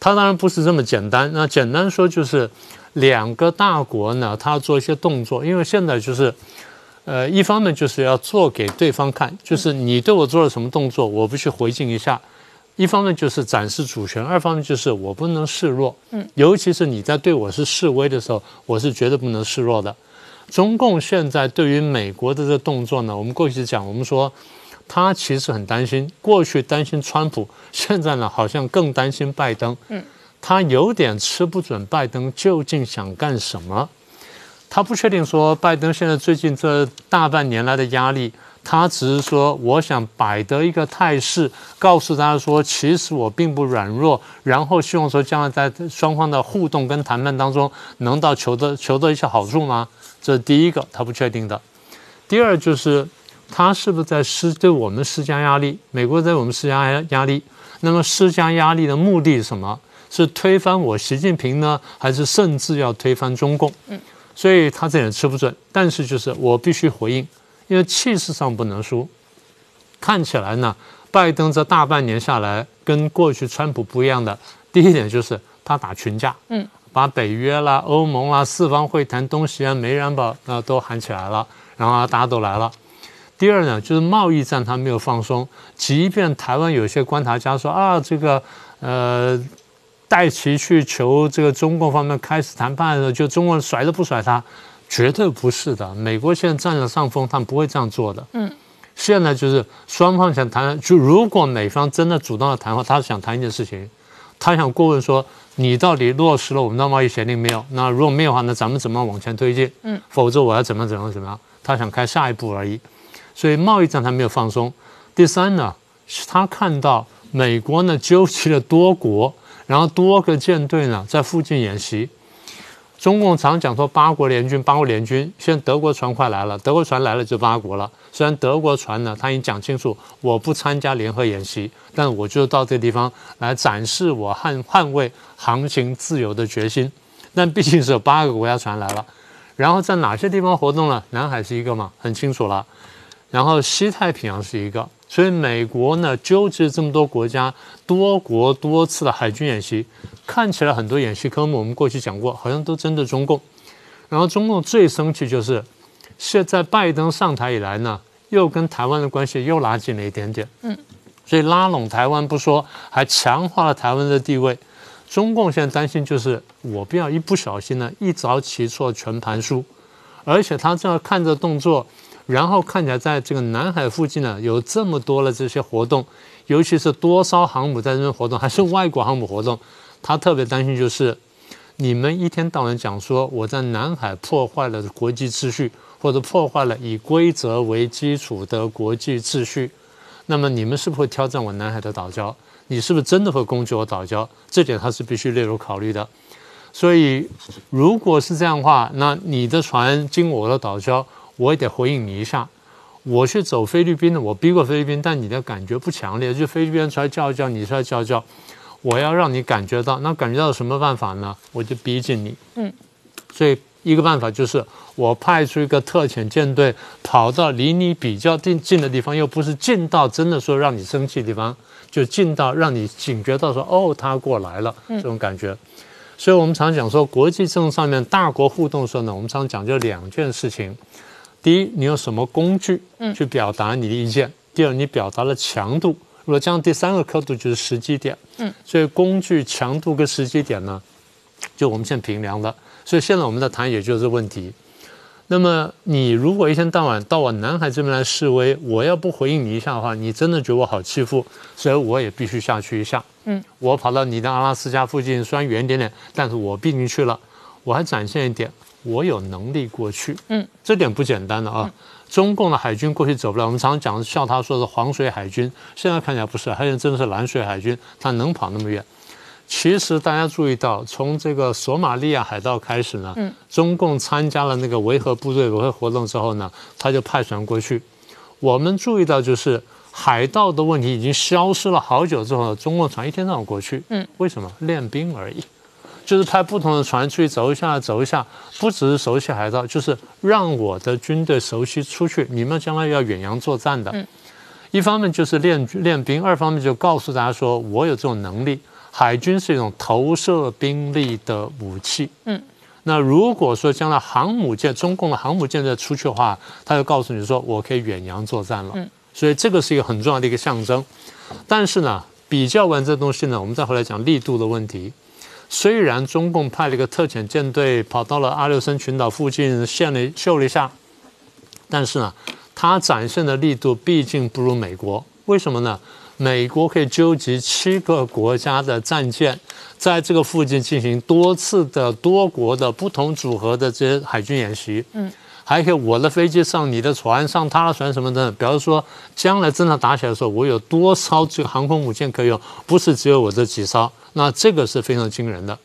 他当然不是这么简单，那简单说就是。两个大国呢，他做一些动作，因为现在就是，呃，一方面就是要做给对方看，就是你对我做了什么动作，我不去回敬一下；一方面就是展示主权，二方面就是我不能示弱。嗯，尤其是你在对我是示威的时候，我是绝对不能示弱的。中共现在对于美国的这动作呢，我们过去讲，我们说他其实很担心，过去担心川普，现在呢好像更担心拜登。嗯。他有点吃不准拜登究竟想干什么，他不确定说拜登现在最近这大半年来的压力，他只是说我想摆得一个态势，告诉大家说其实我并不软弱，然后希望说将来在双方的互动跟谈判当中能到求得求得一些好处吗？这是第一个他不确定的。第二就是他是不是在施对我们施加压力？美国在我们施加压压力。那么施加压力的目的是什么？是推翻我习近平呢，还是甚至要推翻中共？嗯，所以他这点吃不准，但是就是我必须回应，因为气势上不能输。看起来呢，拜登这大半年下来跟过去川普不一样的，第一点就是他打群架，嗯，把北约啦、欧盟啦、四方会谈、东西岸没人保啊都喊起来了，然后大家都来了。第二呢，就是贸易战他没有放松，即便台湾有些观察家说啊，这个呃戴奇去求这个中共方面开始谈判的时候，就中国人甩都不甩他，绝对不是的。美国现在占了上风，他们不会这样做的。嗯。现在就是双方想谈，就如果美方真的主动要谈话，他想谈一件事情，他想过问说，你到底落实了我们的贸易协定没有？那如果没有的话，那咱们怎么往前推进？嗯，否则我要怎么怎么怎么样？他想开下一步而已。所以贸易战他没有放松。第三呢，是他看到美国呢纠集了多国，然后多个舰队呢在附近演习。中共常讲说八国联军，八国联军，现在德国船快来了，德国船来了就八国了。虽然德国船呢，他已经讲清楚，我不参加联合演习，但我就到这地方来展示我捍捍卫航行自由的决心。但毕竟是有八个国家船来了，然后在哪些地方活动呢？南海是一个嘛，很清楚了。然后西太平洋是一个，所以美国呢纠集这么多国家，多国多次的海军演习。看起来很多演习科目，我们过去讲过，好像都针对中共。然后中共最生气就是，现在拜登上台以来呢，又跟台湾的关系又拉近了一点点。嗯，所以拉拢台湾不说，还强化了台湾的地位。中共现在担心就是，我不要一不小心呢，一早起错全盘输。而且他这样看着动作，然后看起来在这个南海附近呢，有这么多的这些活动，尤其是多艘航母在这边活动，还是外国航母活动。他特别担心，就是你们一天到晚讲说我在南海破坏了国际秩序，或者破坏了以规则为基础的国际秩序，那么你们是不是会挑战我南海的岛礁？你是不是真的会攻击我岛礁？这点他是必须列入考虑的。所以，如果是这样的话，那你的船经我的岛礁，我也得回应你一下。我去走菲律宾的，我逼过菲律宾，但你的感觉不强烈，就菲律宾出来叫一叫，你出来叫一叫。我要让你感觉到，那感觉到什么办法呢？我就逼近你。嗯，所以一个办法就是我派出一个特遣舰队，跑到离你比较近近的地方，又不是近到真的说让你生气的地方，就近到让你警觉到说哦，他过来了这种感觉。所以我们常讲说，国际政治上面大国互动的时候呢，我们常讲究两件事情：第一，你用什么工具去表达你的意见；第二，你表达的强度。如果这样，第三个刻度就是时机点。嗯，所以工具强度跟时机点呢，就我们现在平量的。所以现在我们在谈，也就是问题。那么你如果一天到晚到我南海这边来示威，我要不回应你一下的话，你真的觉得我好欺负，所以我也必须下去一下。嗯，我跑到你的阿拉斯加附近，虽然远一点点，但是我毕竟去了，我还展现一点，我有能力过去。嗯，这点不简单的啊。中共的海军过去走不了，我们常常讲笑他说是黄水海军，现在看起来不是，还有真的是蓝水海军，他能跑那么远？其实大家注意到，从这个索马利亚海盗开始呢，中共参加了那个维和部队维和活动之后呢，他就派船过去。我们注意到就是海盗的问题已经消失了好久之后，中共船一天到晚过去，嗯，为什么？练兵而已。就是派不同的船出去走一下，走一下，不只是熟悉海盗，就是让我的军队熟悉出去。你们将来要远洋作战的，一方面就是练练兵，二方面就告诉大家说我有这种能力。海军是一种投射兵力的武器。嗯，那如果说将来航母舰、中共的航母舰在出去的话，他就告诉你说我可以远洋作战了。嗯，所以这个是一个很重要的一个象征。但是呢，比较完这东西呢，我们再回来讲力度的问题。虽然中共派了一个特遣舰队跑到了阿留申群岛附近，现了秀了一下，但是呢，它展现的力度毕竟不如美国。为什么呢？美国可以纠集七个国家的战舰，在这个附近进行多次的多国的不同组合的这些海军演习。嗯。还可以，我的飞机上你的船，上他的船什么的。比方说，将来真的打起来的时候，我有多艘这个航空母舰可以用，不是只有我这几艘。那这个是非常惊人的。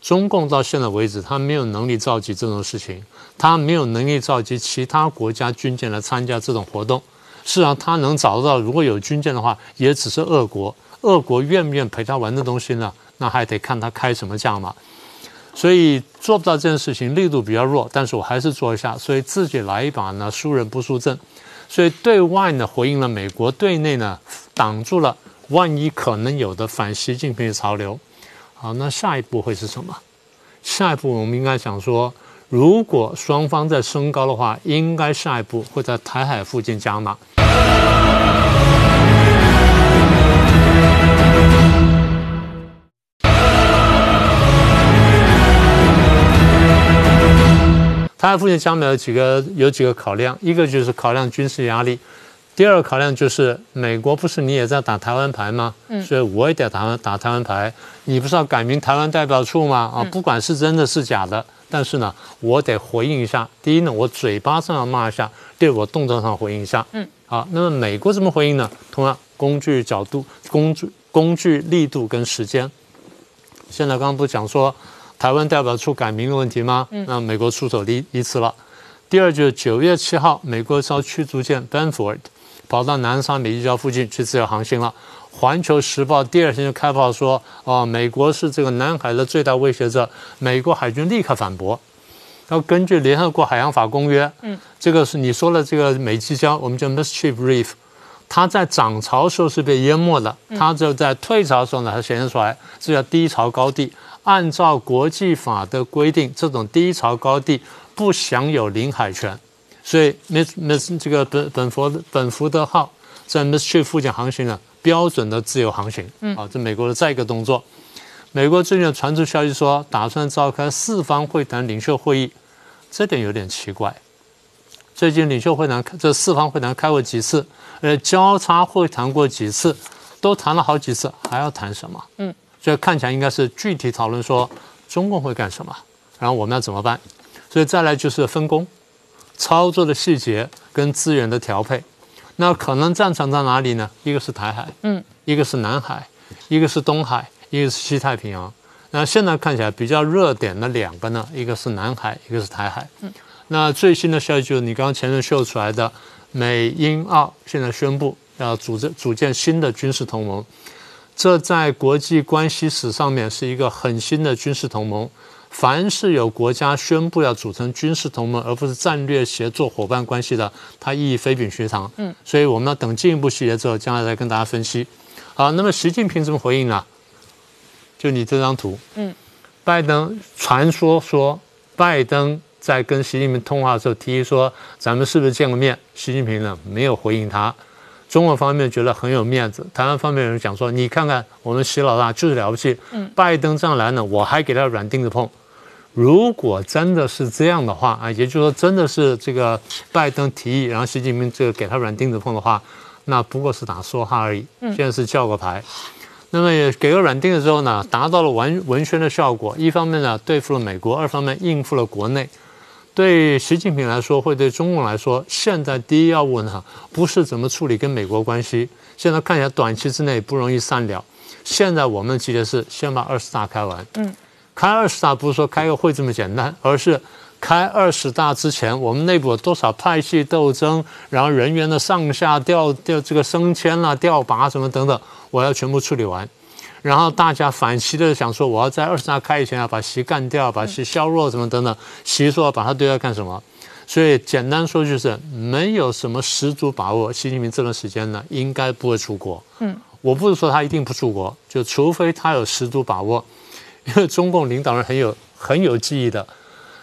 中共到现在为止，他没有能力召集这种事情，他没有能力召集其他国家军舰来参加这种活动。事实上，他能找到如果有军舰的话，也只是俄国。俄国愿不愿陪他玩的东西呢？那还得看他开什么价嘛。所以做不到这件事情，力度比较弱，但是我还是做一下。所以自己来一把呢，输人不输阵。所以对外呢回应了美国，对内呢挡住了万一可能有的反习近平的潮流。好，那下一步会是什么？下一步我们应该想说，如果双方在升高的话，应该下一步会在台海附近加码。台海附近加码有几个有几个考量，一个就是考量军事压力，第二个考量就是美国不是你也在打台湾牌吗？嗯，所以我也得打打台湾牌。你不是要改名台湾代表处吗？啊，不管是真的是假的，但是呢，我得回应一下。第一呢，我嘴巴上要骂一下；第二，我动作上回应一下。嗯，好，那么美国怎么回应呢？同样，工具角度、工具工具力度跟时间。现在刚刚不讲说。台湾代表处改名的问题吗？那美国出手第一次了。第二就是九月七号，美国艘驱逐舰 Benford 跑到南沙美济礁附近去自由航行了。环球时报第二天就开炮说：“哦，美国是这个南海的最大威胁者。”美国海军立刻反驳。要根据联合国海洋法公约，嗯，这个是你说的这个美济礁，我们叫 Mischief Reef，它在涨潮时候是被淹没的，它只有在退潮的时候呢它显现出来，这叫低潮高地。按照国际法的规定，这种低潮高地不享有领海权，所以 Miss Miss 这个本本福本福德号在 Miss 去附近航行呢，标准的自由航行。嗯，啊，这美国的再一个动作，美国最近传出消息说，打算召开四方会谈领袖会议，这点有点奇怪。最近领袖会谈这四方会谈开过几次，呃，交叉会谈过几次，都谈了好几次，还要谈什么？嗯。所以看起来应该是具体讨论说中共会干什么，然后我们要怎么办？所以再来就是分工、操作的细节跟资源的调配。那可能战场在哪里呢？一个是台海，嗯，一个是南海，一个是东海，一个是西太平洋。那现在看起来比较热点的两个呢，一个是南海，一个是台海。嗯，那最新的消息就是你刚刚前面秀出来的，美英澳现在宣布要组织组建新的军事同盟。这在国际关系史上面是一个很新的军事同盟。凡是有国家宣布要组成军事同盟，而不是战略协作伙伴关系的，它意义非比寻常。嗯，所以我们要等进一步细节之后，将来再跟大家分析。好，那么习近平怎么回应呢？就你这张图，嗯，拜登传说说，拜登在跟习近平通话的时候提议说，咱们是不是见过面？习近平呢没有回应他。中国方面觉得很有面子，台湾方面有人讲说：“你看看我们习老大就是了不起。”嗯，拜登这样来呢，我还给他软钉子碰。如果真的是这样的话啊，也就是说真的是这个拜登提议，然后习近平这个给他软钉子碰的话，那不过是打说话而已。嗯，现在是叫个牌。那么也给个软钉子之后呢，达到了文文宣的效果。一方面呢，对付了美国；二方面应付了国内。对习近平来说，会对中共来说，现在第一要务呢，不是怎么处理跟美国关系。现在看起来短期之内不容易散了。现在我们急的是先把二十大开完。嗯，开二十大不是说开个会这么简单，而是开二十大之前，我们内部有多少派系斗争，然后人员的上下调调这个升迁啦、调拔什么等等，我要全部处理完。然后大家反其的想说，我要在二十大开以前要把习干掉，把习削弱什么等等。习说把他对外干什么？所以简单说就是没有什么十足把握。习近平这段时间呢，应该不会出国。嗯，我不是说他一定不出国，就除非他有十足把握。因为中共领导人很有很有记忆的，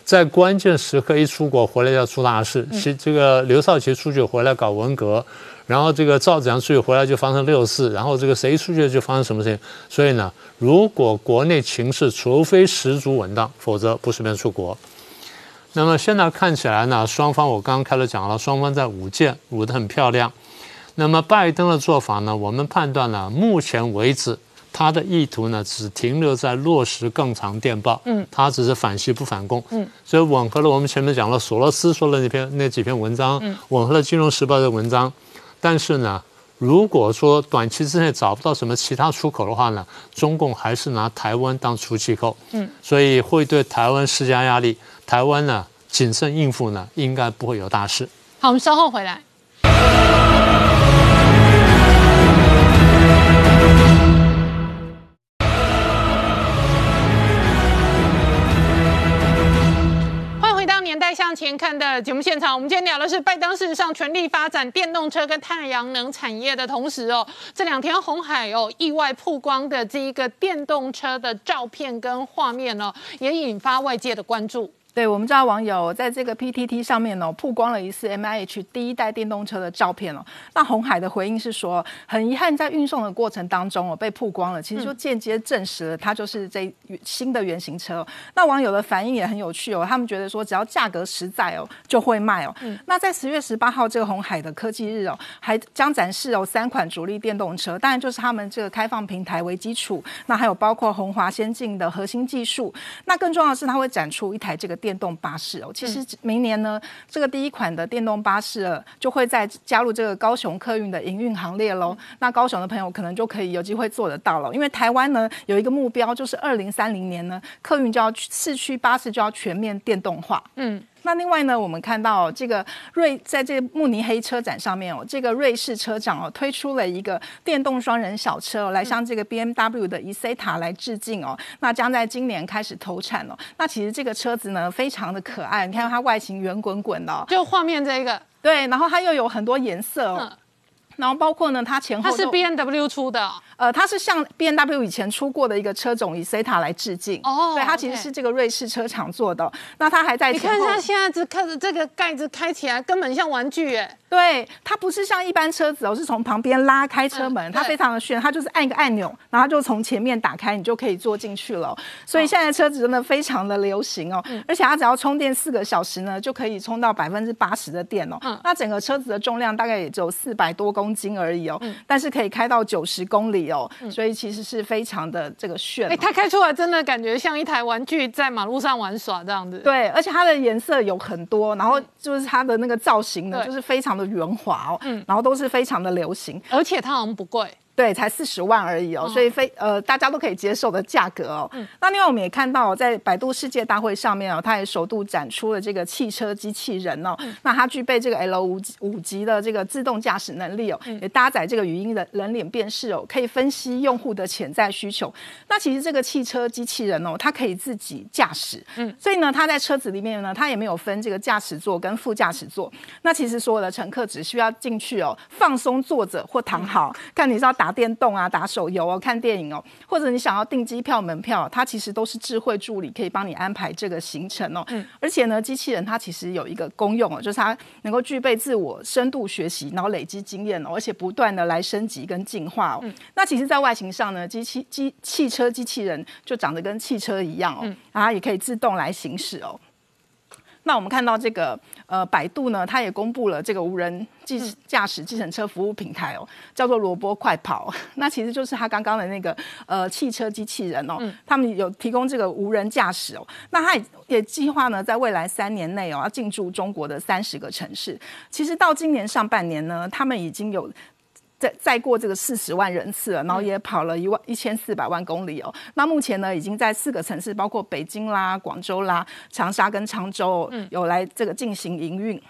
在关键时刻一出国回来要出大事。习这个刘少奇出去回来搞文革。然后这个赵子阳出去回来就发生六四，然后这个谁出去就发生什么事情。所以呢，如果国内情势除非十足稳当，否则不随便出国。那么现在看起来呢，双方我刚刚开始讲了，双方在舞剑，舞得很漂亮。那么拜登的做法呢，我们判断呢，目前为止他的意图呢，只停留在落实更长电报，嗯，他只是反西不反攻，嗯，所以吻合了我们前面讲了索罗斯说的那篇那几篇文章，嗯，吻合了《金融时报》的文章。但是呢，如果说短期之内找不到什么其他出口的话呢，中共还是拿台湾当出气口，嗯，所以会对台湾施加压力。台湾呢，谨慎应付呢，应该不会有大事。好，我们稍后回来。在向前看的节目现场，我们今天聊的是拜登事实上全力发展电动车跟太阳能产业的同时哦，这两天红海哦意外曝光的这一个电动车的照片跟画面哦，也引发外界的关注。对，我们知道网友在这个 PTT 上面呢，曝光了一次 MIH 第一代电动车的照片哦。那红海的回应是说，很遗憾在运送的过程当中哦被曝光了，其实就间接证实了它就是这新的原型车。那网友的反应也很有趣哦，他们觉得说只要价格实在哦就会卖哦。嗯那在十月十八号这个红海的科技日哦，还将展示哦三款主力电动车，当然就是他们这个开放平台为基础，那还有包括红华先进的核心技术。那更重要的是，它会展出一台这个电。电动巴士哦，其实明年呢，这个第一款的电动巴士就会在加入这个高雄客运的营运行列喽。那高雄的朋友可能就可以有机会做得到了，因为台湾呢有一个目标，就是二零三零年呢，客运就要市区巴士就要全面电动化。嗯。那另外呢，我们看到这个瑞在这个慕尼黑车展上面哦，这个瑞士车长哦推出了一个电动双人小车哦，来向这个 B M W 的 e c t a 来致敬哦。那将在今年开始投产哦。那其实这个车子呢，非常的可爱，你看它外形圆滚滚的，就画面这个对，然后它又有很多颜色。然后包括呢，它前后它是 B N W 出的，呃，它是向 B N W 以前出过的一个车种以 c e t a 来致敬。哦，对，它其实是这个瑞士车厂做的。那它还在你看它现在只看着这个盖子开起来，根本像玩具耶。对，它不是像一般车子哦，是从旁边拉开车门，它非常的炫，它就是按一个按钮，然后就从前面打开，你就可以坐进去了。所以现在车子真的非常的流行哦，而且它只要充电四个小时呢，就可以充到百分之八十的电哦。那整个车子的重量大概也只有四百多公斤而已哦，但是可以开到九十公里哦，所以其实是非常的这个炫。哎，它开出来真的感觉像一台玩具在马路上玩耍这样子。对，而且它的颜色有很多，然后就是它的那个造型呢，就是非常。的圆滑哦，嗯，然后都是非常的流行，而且它好像不贵。对，才四十万而已哦，所以非呃大家都可以接受的价格哦。嗯那另外我们也看到，在百度世界大会上面哦，它也首度展出了这个汽车机器人哦。那它具备这个 L 五五级的这个自动驾驶能力哦，也搭载这个语音的人脸辨识哦，可以分析用户的潜在需求。那其实这个汽车机器人哦，它可以自己驾驶，嗯，所以呢，它在车子里面呢，它也没有分这个驾驶座跟副驾驶座。那其实所有的乘客只需要进去哦，放松坐着或躺好，看你是要打。打电动啊，打手游哦，看电影哦，或者你想要订机票、门票，它其实都是智慧助理，可以帮你安排这个行程哦。嗯，而且呢，机器人它其实有一个功用哦，就是它能够具备自我深度学习，然后累积经验哦，而且不断的来升级跟进化哦。那其实，在外形上呢，机器机汽车机器人就长得跟汽车一样哦，然后也可以自动来行驶哦。那我们看到这个呃，百度呢，它也公布了这个无人计驾驶计程车服务平台哦，叫做萝卜快跑。那其实就是它刚刚的那个呃汽车机器人哦，他们有提供这个无人驾驶哦。那它也也计划呢，在未来三年内哦，要进驻中国的三十个城市。其实到今年上半年呢，他们已经有。再再过这个四十万人次了，然后也跑了一万一千四百万公里哦。那目前呢，已经在四个城市，包括北京啦、广州啦、长沙跟常州，有来这个进行营运。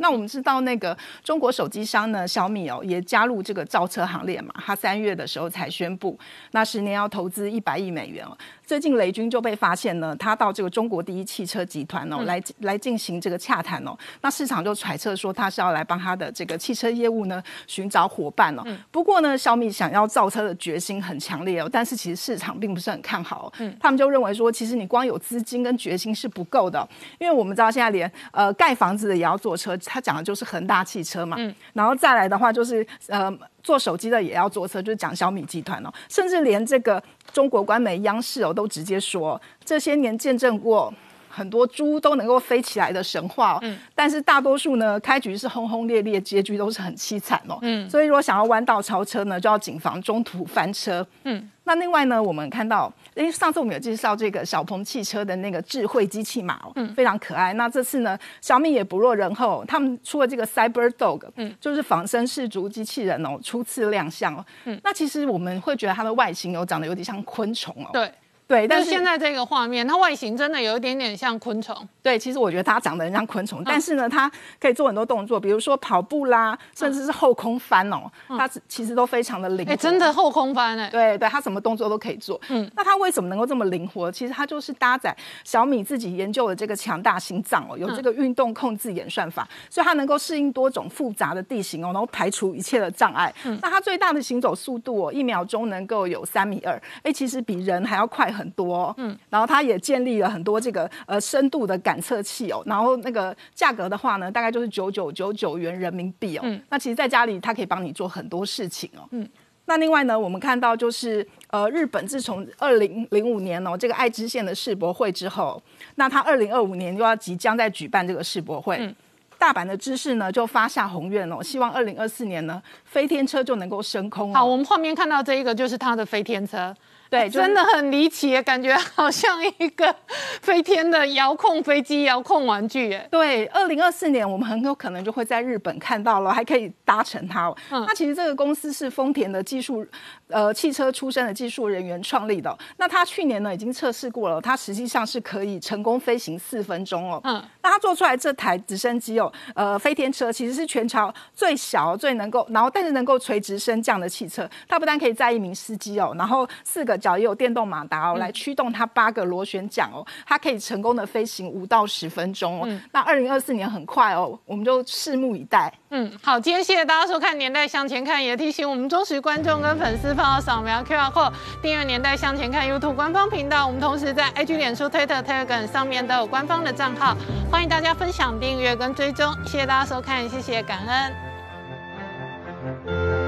那我们知道，那个中国手机商呢，小米哦，也加入这个造车行列嘛。它三月的时候才宣布，那十年要投资一百亿美元哦。最近雷军就被发现呢，他到这个中国第一汽车集团哦，来来进行这个洽谈哦。那市场就揣测说，他是要来帮他的这个汽车业务呢寻找伙伴哦。不过呢，小米想要造车的决心很强烈哦，但是其实市场并不是很看好。嗯，他们就认为说，其实你光有资金跟决心是不够的，因为我们知道现在连呃盖房子的也要坐车。他讲的就是恒大汽车嘛，嗯然后再来的话就是呃做手机的也要坐车，就是讲小米集团哦，甚至连这个中国官媒央视哦都直接说，这些年见证过很多猪都能够飞起来的神话，嗯，但是大多数呢开局是轰轰烈烈，结局都是很凄惨哦，嗯，所以如果想要弯道超车呢，就要谨防中途翻车，嗯。那另外呢，我们看到，哎，上次我们有介绍这个小鹏汽车的那个智慧机器马哦，嗯，非常可爱。那这次呢，小米也不落人后，他们出了这个 Cyber Dog，嗯，就是仿生氏族机器人哦，初次亮相哦。嗯，那其实我们会觉得它的外形有长得有点像昆虫哦。对。对，但就是现在这个画面，它外形真的有一点点像昆虫。对，其实我觉得它长得很像昆虫，但是呢，它可以做很多动作，比如说跑步啦，甚至是后空翻哦，它其实都非常的灵活。哎，真的后空翻哎。对对，它什么动作都可以做。嗯，那它为什么能够这么灵活？其实它就是搭载小米自己研究的这个强大心脏哦，有这个运动控制演算法，所以它能够适应多种复杂的地形哦，然后排除一切的障碍。嗯，那它最大的行走速度哦，一秒钟能够有三米二，哎，其实比人还要快很多。嗯，然后它也建立了很多这个呃深度的感测器哦，然后那个价格的话呢，大概就是九九九九元人民币哦。嗯，那其实在家里它可以帮你做很多事情哦。嗯，那另外呢，我们看到就是呃日本自从二零零五年哦这个爱知县的世博会之后，那它二零二五年又要即将在举办这个世博会。嗯。大阪的知识呢，就发下宏愿哦，希望二零二四年呢，飞天车就能够升空。好，我们画面看到这一个就是它的飞天车。对，真的很离奇，感觉好像一个飞天的遥控飞机、遥控玩具。哎，对，二零二四年我们很有可能就会在日本看到了，还可以搭乘它。嗯，那其实这个公司是丰田的技术，呃，汽车出身的技术人员创立的。那他去年呢已经测试过了，它实际上是可以成功飞行四分钟哦。嗯，那他做出来这台直升机哦，呃，飞天车其实是全朝最小、最能够，然后但是能够垂直升降的汽车。它不但可以载一名司机哦，然后四个。脚也有电动马达哦，来驱动它八个螺旋桨哦，它可以成功的飞行五到十分钟哦。那二零二四年很快哦，我们就拭目以待。嗯，好，今天谢谢大家收看《年代向前看》，也提醒我们忠实观众跟粉丝朋友扫描 QR Code 订阅《年代向前看》YouTube 官方频道。我们同时在 IG、脸书、Twitter、Telegram 上面都有官方的账号，欢迎大家分享、订阅跟追踪。谢谢大家收看，谢谢，感恩。